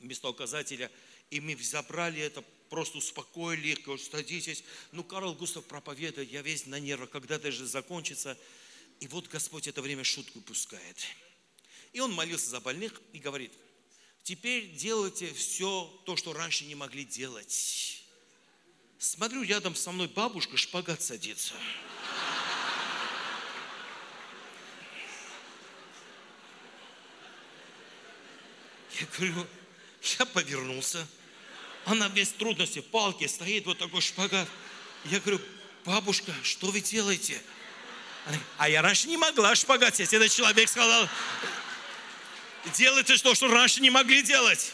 местоуказателя. И мы забрали это, просто успокоили их, говорят, садитесь. Ну, Карл Густав проповедует, я весь на нервах, когда это же закончится. И вот Господь это время шутку пускает. И он молился за больных и говорит, теперь делайте все то, что раньше не могли делать. Смотрю, рядом со мной бабушка шпагат садится. Я говорю, я повернулся, она без трудности, палки, стоит вот такой шпагат. Я говорю, бабушка, что вы делаете? Она, а я раньше не могла шпагат сесть. Этот человек сказал, делайте то, что раньше не могли делать.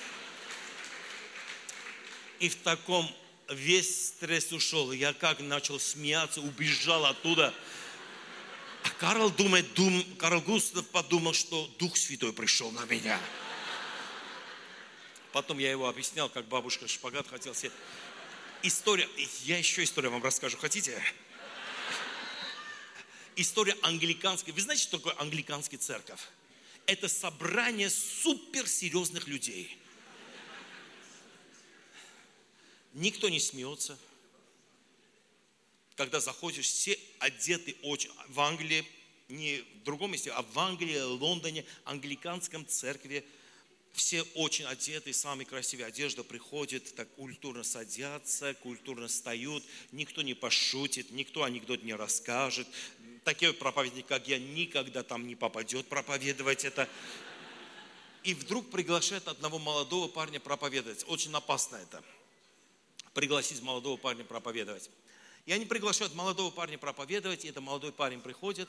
И в таком весь стресс ушел. Я как начал смеяться, убежал оттуда. А Карл думает, дум, Карл Густав подумал, что Дух Святой пришел на меня. Потом я его объяснял, как бабушка шпагат хотел себе. История, я еще историю вам расскажу, хотите? История англиканской. Вы знаете, что такое англиканский церковь? Это собрание суперсерьезных людей. Никто не смеется. Когда заходишь, все одеты очень. В Англии, не в другом месте, а в Англии, Лондоне, англиканском церкви – все очень одеты, самые красивые одежда приходит, так культурно садятся, культурно встают, никто не пошутит, никто анекдот не расскажет. Такие проповедники, как я, никогда там не попадет проповедовать это. И вдруг приглашает одного молодого парня проповедовать. Очень опасно это. Пригласить молодого парня проповедовать. И они приглашают молодого парня проповедовать, и этот молодой парень приходит.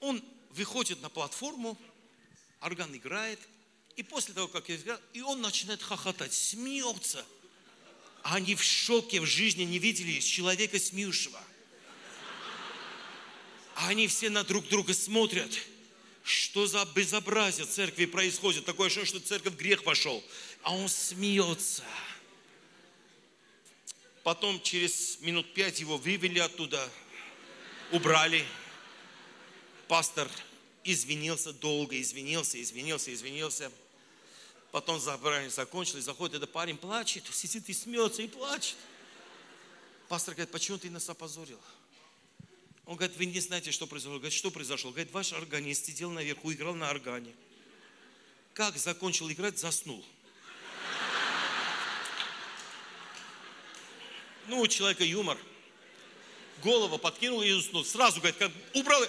Он выходит на платформу, орган играет – и после того, как я сказал, и он начинает хохотать, смеется. Они в шоке в жизни не видели человека смеющего. Они все на друг друга смотрят. Что за безобразие в церкви происходит? Такое ощущение, что церковь в грех пошел. А он смеется. Потом через минут пять его вывели оттуда, убрали. Пастор извинился долго, извинился, извинился, извинился. Потом собрание закончилось, заходит этот парень, плачет, сидит и смеется, и плачет. Пастор говорит, почему ты нас опозорил? Он говорит, вы не знаете, что произошло. Говорит, что произошло? Говорит, ваш органист сидел наверху, играл на органе. Как закончил играть, заснул. Ну, у человека юмор. Голову подкинул и уснул. Сразу, говорит, как убрал,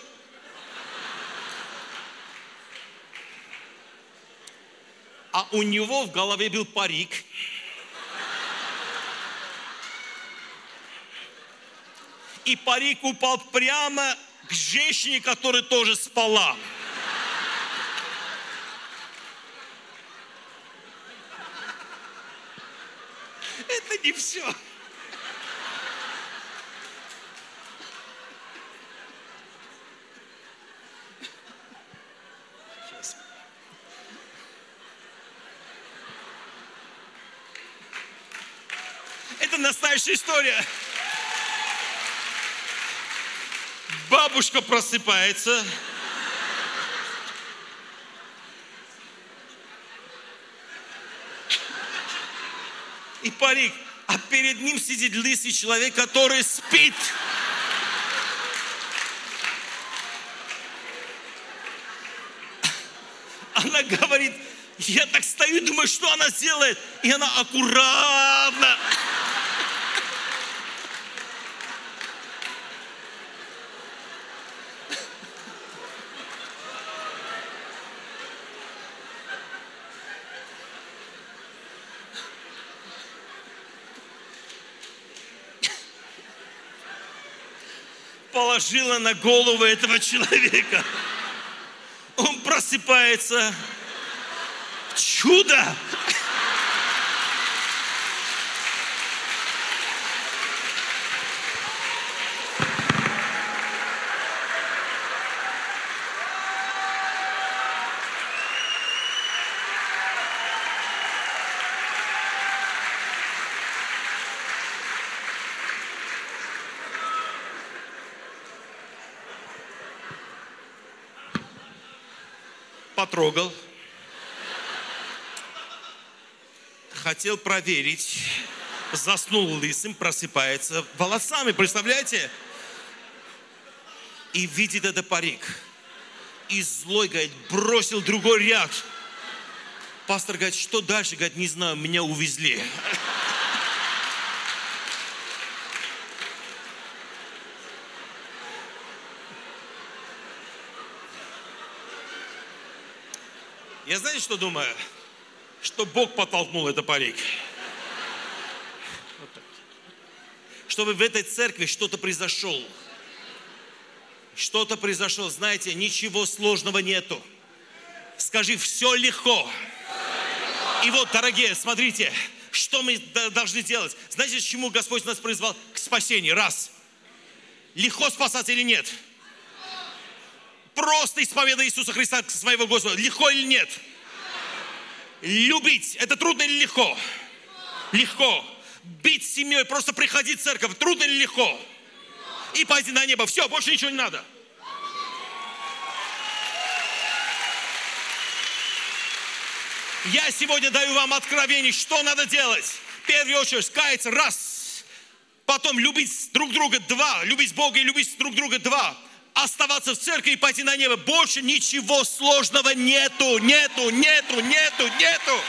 а у него в голове был парик. И парик упал прямо к женщине, которая тоже спала. Это не все. Сейчас. Настоящая история. Бабушка просыпается. И парик. А перед ним сидит лысый человек, который спит. Она говорит, я так стою думаю, что она сделает. И она аккуратно. Положила на голову этого человека. Он просыпается. Чудо! Потрогал. Хотел проверить. Заснул лысым, просыпается волосами, представляете? И видит это парик. И злой, говорит, бросил другой ряд. Пастор говорит, что дальше? Говорит, не знаю, меня увезли. Я знаете, что думаю? Что Бог подтолкнул это парик. Вот так. Чтобы в этой церкви что-то произошло. Что-то произошло. Знаете, ничего сложного нету. Скажи, все легко. И вот, дорогие, смотрите, что мы должны делать? Знаете, к чему Господь нас призвал? К спасению. Раз. Легко спасаться или нет? Просто исповедать Иисуса Христа своего Господа. Легко или нет? Любить. Это трудно или легко? Легко. Быть семьей, просто приходить в церковь. Трудно или легко? И пойти на небо. Все, больше ничего не надо. Я сегодня даю вам откровение, что надо делать. В первую очередь, каяться, раз. Потом любить друг друга, два. Любить Бога и любить друг друга, два. Оставаться в церкви и пойти на небо. Больше ничего сложного нету, нету, нету, нету, нету.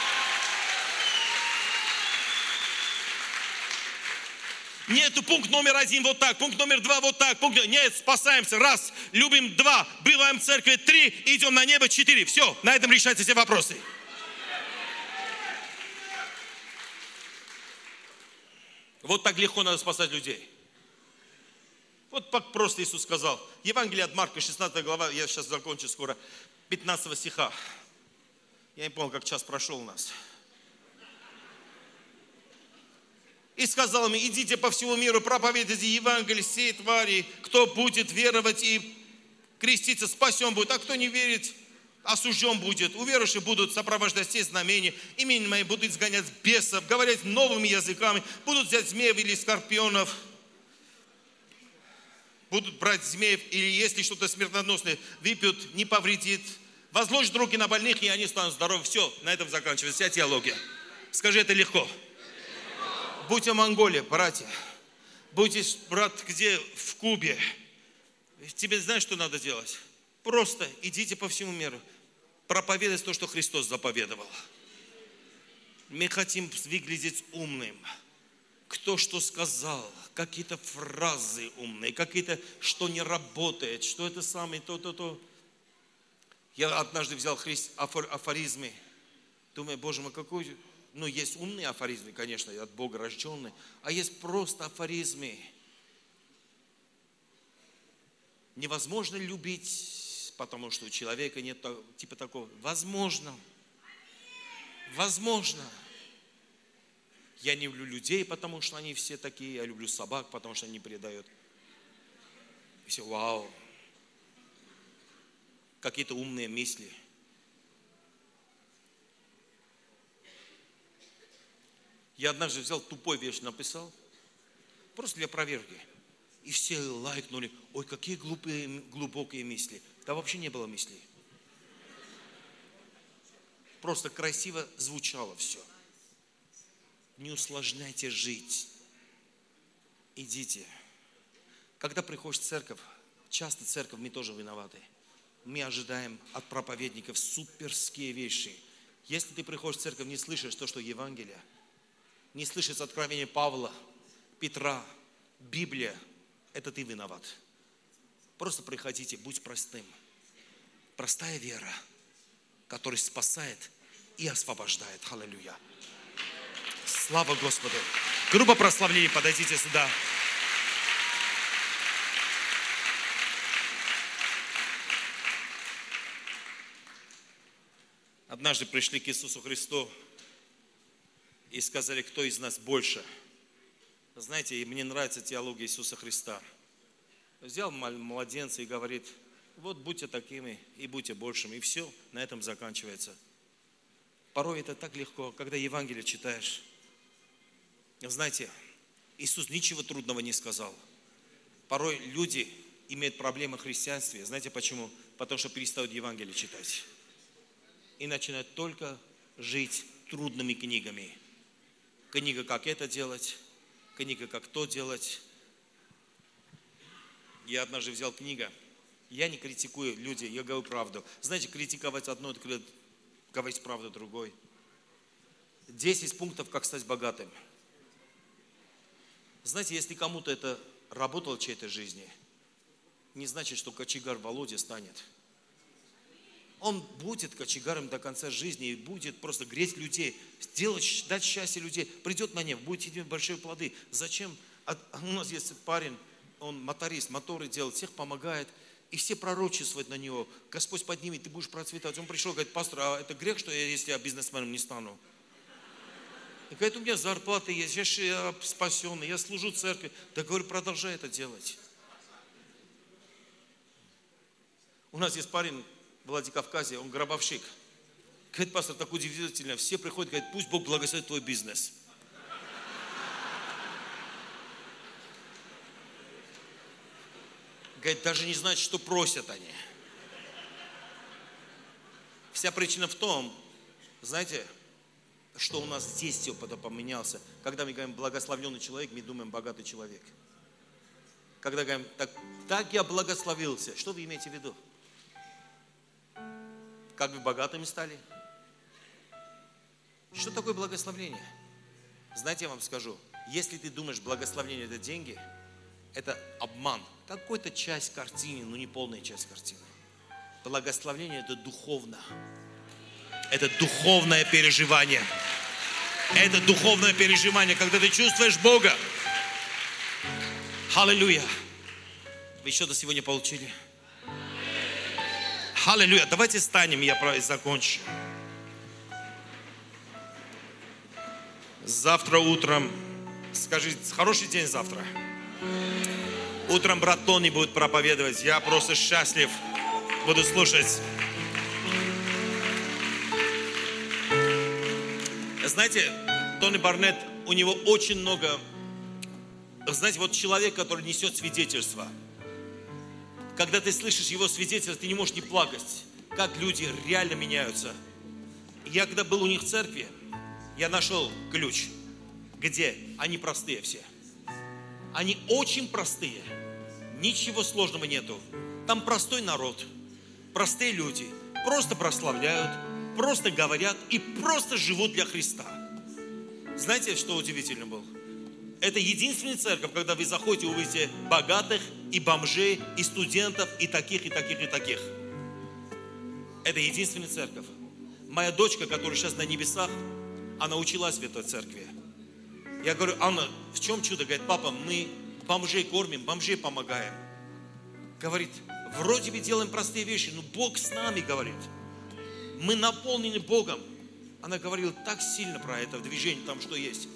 Нету пункт номер один вот так, пункт номер два вот так, пункт... Нет, спасаемся, раз, любим, два, бываем в церкви, три, идем на небо, четыре. Все, на этом решаются все вопросы. Вот так легко надо спасать людей. Вот так просто Иисус сказал. Евангелие от Марка, 16 глава, я сейчас закончу скоро, 15 стиха. Я не помню, как час прошел у нас. И сказал им, идите по всему миру, проповедуйте Евангелие всей твари. Кто будет веровать и креститься, спасен будет. А кто не верит, осужден будет. Уверующие будут сопровождать все знамения. Именем моим будут изгонять бесов, говорить новыми языками, будут взять змеев или скорпионов. Будут брать змеев, или если что-то смертоносное выпьют, не повредит. Возложат руки на больных, и они станут здоровы. Все, на этом заканчивается вся теология. Скажи, это легко. Будьте в Монголии, братья. Будьте, брат, где? В Кубе. Тебе знаешь, что надо делать? Просто идите по всему миру. Проповедовать то, что Христос заповедовал. Мы хотим выглядеть умным. Кто что сказал, какие-то фразы умные, какие-то, что не работает, что это самое, то-то-то. Я однажды взял христ, афор, афоризмы. Думаю, Боже мой, какой ну, есть умные афоризмы, конечно, от Бога рожденные, а есть просто афоризмы. Невозможно любить, потому что у человека нет типа такого. Возможно. Возможно. Я не люблю людей, потому что они все такие. Я люблю собак, потому что они предают. И все, вау. Какие-то умные мысли. Я однажды взял тупой вещь, написал. Просто для проверки. И все лайкнули. Ой, какие глупые, глубокие мысли. Да вообще не было мыслей. Просто красиво звучало все. Не усложняйте жить. Идите. Когда приходишь в церковь, часто церковь, мы тоже виноваты. Мы ожидаем от проповедников суперские вещи. Если ты приходишь в церковь, не слышишь то, что Евангелие, не слышишь откровения Павла, Петра, Библия, это ты виноват. Просто приходите, будь простым. Простая вера, которая спасает и освобождает. Аллилуйя. Слава Господу. Группа прославления, подойдите сюда. Однажды пришли к Иисусу Христу и сказали, кто из нас больше. Знаете, мне нравится теология Иисуса Христа. Взял младенца и говорит, вот будьте такими и будьте большими. И все, на этом заканчивается. Порой это так легко, когда Евангелие читаешь. Знаете, Иисус ничего трудного не сказал. Порой люди имеют проблемы в христианстве. Знаете почему? Потому что перестают Евангелие читать. И начинают только жить трудными книгами. Книга, как это делать, книга, как то делать. Я однажды взял книгу, я не критикую людей, я говорю правду. Знаете, критиковать одно, говорить правду другой. Десять пунктов, как стать богатым – знаете, если кому-то это работало в чьей-то жизни, не значит, что кочегар Володя станет. Он будет кочегаром до конца жизни и будет просто греть людей, сделать, дать счастье людей. Придет на небо, будет иметь большие плоды. Зачем? А у нас есть парень, он моторист, моторы делает, всех помогает. И все пророчествуют на него. Господь поднимет, ты будешь процветать. Он пришел, говорит, пастор, а это грех, что я, если я бизнесменом не стану? И говорит, у меня зарплата есть, я, я спасенный, я служу церкви. Да говорю, продолжай это делать. У нас есть парень в Владикавказе, он гробовщик. Говорит, пастор, так удивительно, все приходят, говорят, пусть Бог благословит твой бизнес. Говорит, даже не знают, что просят они. Вся причина в том, знаете, что у нас здесь все поменялся. Когда мы говорим благословленный человек, мы думаем богатый человек. Когда говорим, так, так я благословился, что вы имеете в виду? Как вы богатыми стали? Что такое благословление? Знаете, я вам скажу, если ты думаешь, благословение это деньги, это обман. Какой-то часть картины, но не полная часть картины. Благословение это духовно. Это духовное переживание. Это духовное переживание, когда ты чувствуешь Бога. Аллилуйя. Вы что-то сегодня получили? Аллилуйя. Давайте станем, я закончу. Завтра утром, скажите, хороший день завтра. Утром брат Тони будет проповедовать. Я просто счастлив. Буду слушать. Знаете, Тони Барнетт, у него очень много, знаете, вот человек, который несет свидетельство. Когда ты слышишь его свидетельство, ты не можешь не плакать, как люди реально меняются. Я когда был у них в церкви, я нашел ключ. Где? Они простые все. Они очень простые. Ничего сложного нету. Там простой народ, простые люди. Просто прославляют, просто говорят и просто живут для Христа. Знаете, что удивительно было? Это единственная церковь, когда вы заходите, увидите богатых и бомжей, и студентов, и таких, и таких, и таких. Это единственная церковь. Моя дочка, которая сейчас на небесах, она училась в этой церкви. Я говорю, Анна, в чем чудо? Говорит, папа, мы бомжей кормим, бомжей помогаем. Говорит, вроде бы делаем простые вещи, но Бог с нами, говорит мы наполнены Богом. Она говорила так сильно про это в движении, там что есть.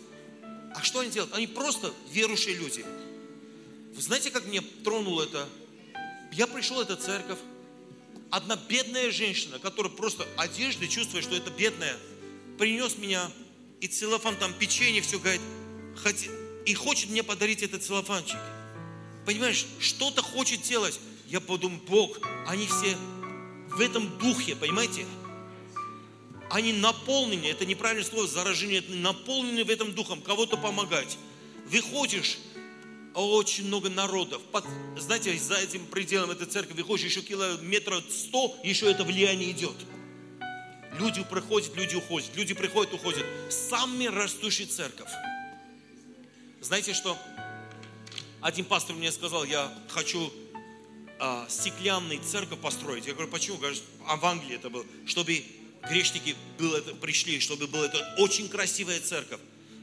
А что они делают? Они просто верующие люди. Вы знаете, как мне тронуло это? Я пришел в эту церковь, одна бедная женщина, которая просто одежды чувствует, что это бедная, принес меня и целлофан, там печенье, все, говорит, и хочет мне подарить этот целлофанчик. Понимаешь, что-то хочет делать. Я подумал, Бог, они все в этом духе, понимаете? Они наполнены, это неправильное слово, заражение, наполнены в этом духом, кого-то помогать. Выходишь, очень много народов. Под, знаете, за этим пределом этой церкви выходишь еще километра сто, еще это влияние идет. Люди приходят, люди уходят, люди приходят, уходят. Самый растущий церковь. Знаете что? Один пастор мне сказал, я хочу а, стеклянный церковь построить. Я говорю, почему? Говорит, а в Англии это было, чтобы грешники пришли, чтобы была это очень красивая церковь.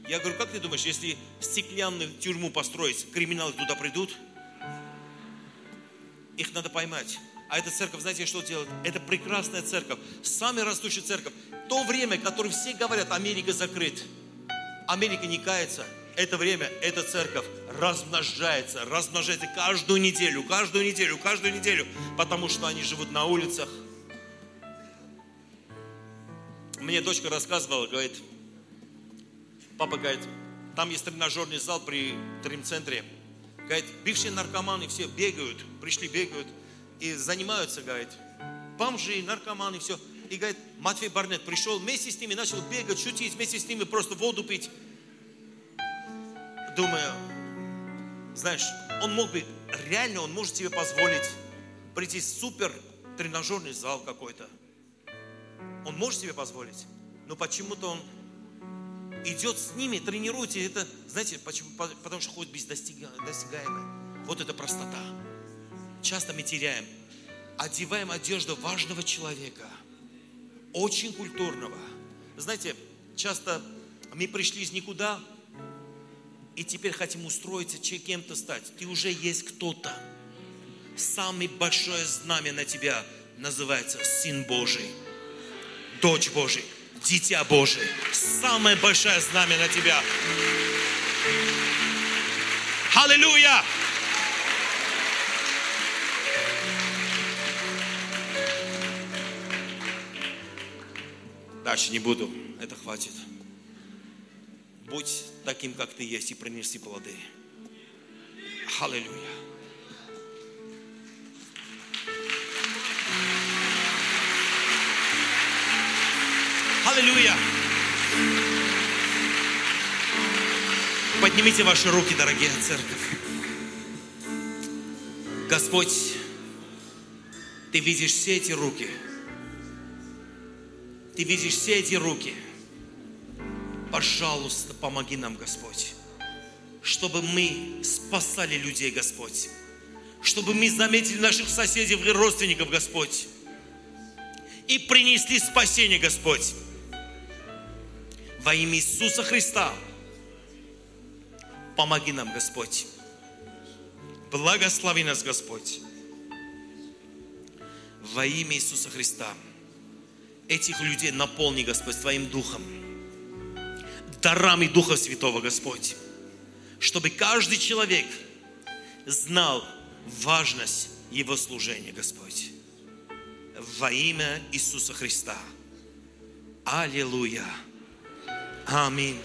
Я говорю, как ты думаешь, если стеклянную тюрьму построить, криминалы туда придут? Их надо поймать. А эта церковь, знаете, что делает? Это прекрасная церковь, самая растущая церковь. То время, которое все говорят, Америка закрыт. Америка не кается. Это время, эта церковь размножается, размножается каждую неделю, каждую неделю, каждую неделю, потому что они живут на улицах. Мне дочка рассказывала, говорит, папа говорит, там есть тренажерный зал при трим-центре. Говорит, бывшие наркоманы все бегают, пришли, бегают и занимаются, говорит, бомжи, наркоманы, все. И говорит, Матфей Барнет пришел, вместе с ними начал бегать, шутить, вместе с ними просто воду пить. Думаю, знаешь, он мог бы, реально он может себе позволить прийти в супер тренажерный зал какой-то. Он может себе позволить, но почему-то он идет с ними, тренируется. Это, знаете, почему? Потому что ходит без достигаемое. Вот это простота. Часто мы теряем. Одеваем одежду важного человека, очень культурного. Знаете, часто мы пришли из никуда, и теперь хотим устроиться, кем-то стать. Ты уже есть кто-то. Самое большое знамя на тебя называется Сын Божий, Дочь Божий дитя Божие. Самое большое знамя на тебя. Аллилуйя! Дальше не буду, это хватит. Будь таким, как ты есть, и принеси плоды. Аллилуйя. Аллилуйя! Поднимите ваши руки, дорогие церковь. Господь, Ты видишь все эти руки. Ты видишь все эти руки. Пожалуйста, помоги нам, Господь, чтобы мы спасали людей, Господь. Чтобы мы заметили наших соседей и родственников, Господь. И принесли спасение, Господь во имя Иисуса Христа. Помоги нам, Господь. Благослови нас, Господь. Во имя Иисуса Христа. Этих людей наполни, Господь, Твоим Духом. Дарами Духа Святого, Господь. Чтобы каждый человек знал важность его служения, Господь. Во имя Иисуса Христа. Аллилуйя. Аминь.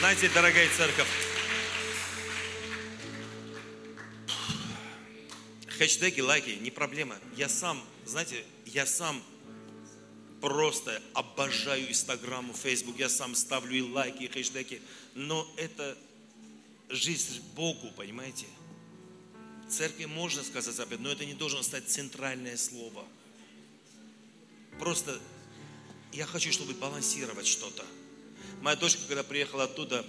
Знаете, дорогая церковь, хэштеги, лайки, не проблема. Я сам, знаете, я сам просто обожаю Инстаграм, Фейсбук, я сам ставлю и лайки, и хэштеги, но это жизнь Богу, понимаете? Церкви можно сказать этом, но это не должно стать центральное слово. Просто я хочу, чтобы балансировать что-то. Моя дочка, когда приехала оттуда,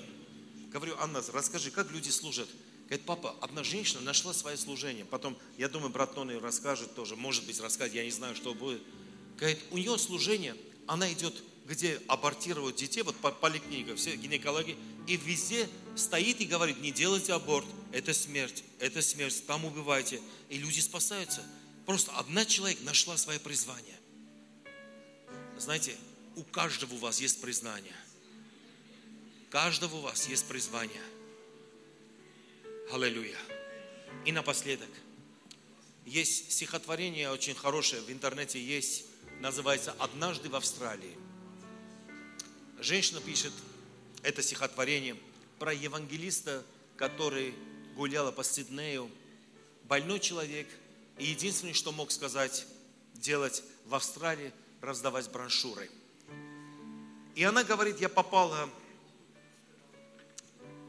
говорю, Анна, расскажи, как люди служат? Говорит, папа, одна женщина нашла свое служение. Потом, я думаю, брат Тони расскажет тоже, может быть, расскажет, я не знаю, что будет. Говорит, у нее служение, она идет, где абортируют детей, вот по поликлиникам, все гинекологи, и везде стоит и говорит, не делайте аборт, это смерть, это смерть, там убивайте. И люди спасаются. Просто одна человек нашла свое призвание. Знаете, у каждого у вас есть признание. Каждого у вас есть призвание. Аллилуйя. И напоследок. Есть стихотворение очень хорошее, в интернете есть, называется «Однажды в Австралии». Женщина пишет это стихотворение про евангелиста, который гулял по Сиднею, больной человек, и единственное, что мог сказать, делать в Австралии, раздавать брошюры. И она говорит, я попала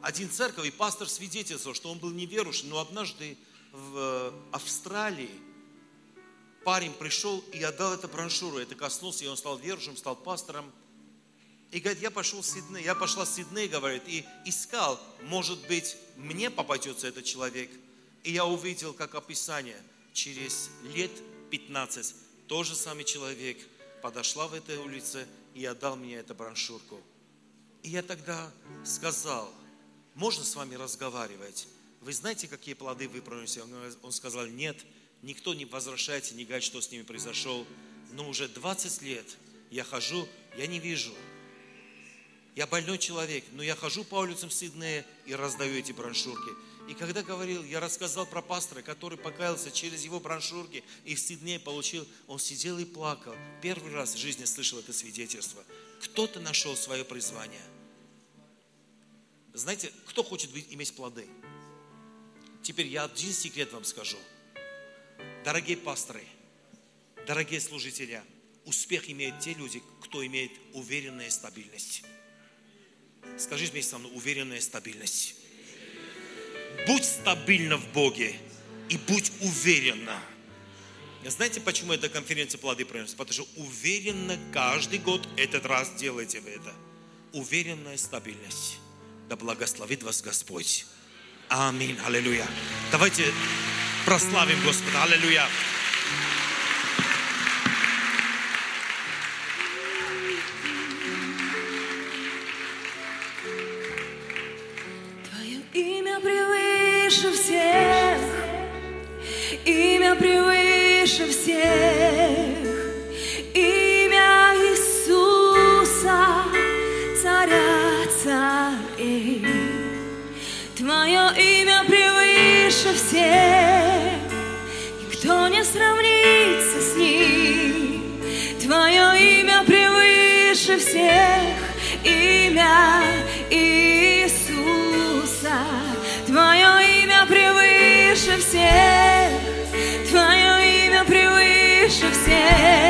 один церковь, и пастор свидетельствовал, что он был неверующим, но однажды в Австралии парень пришел и отдал эту брошюру, это коснулся, и он стал верующим, стал пастором. И говорит, я пошел в Сидней, я пошла в Сидней, говорит, и искал, может быть, мне попадется этот человек. И я увидел, как описание, через лет 15, тот же самый человек подошла в этой улице и отдал мне эту брошюрку. И я тогда сказал, можно с вами разговаривать? Вы знаете, какие плоды вы приносите? Он сказал, нет, никто не возвращается, не говорит, что с ними произошло. Но уже 20 лет я хожу, я не вижу. Я больной человек, но я хожу по улицам Сиднея и раздаю эти брошюрки. И когда говорил, я рассказал про пастора, который покаялся через его брошюрки и в Сиднее получил, он сидел и плакал. Первый раз в жизни слышал это свидетельство. Кто-то нашел свое призвание – знаете, кто хочет быть, иметь плоды? Теперь я один секрет вам скажу. Дорогие пасторы, дорогие служители, успех имеют те люди, кто имеет уверенная стабильность. Скажите вместе со мной, уверенная стабильность. Будь стабильна в Боге и будь уверена. Знаете, почему эта конференция плоды приносит? Потому что уверенно каждый год этот раз делаете вы это. Уверенная стабильность. Да благословит вас Господь. Аминь. Аллилуйя. Давайте прославим Господа. Аллилуйя. превыше всех. Имя Иисуса, Царя Царей. Твое имя превыше всех. Никто не сравнится с ним. Твое имя превыше всех. Имя Иисуса. care.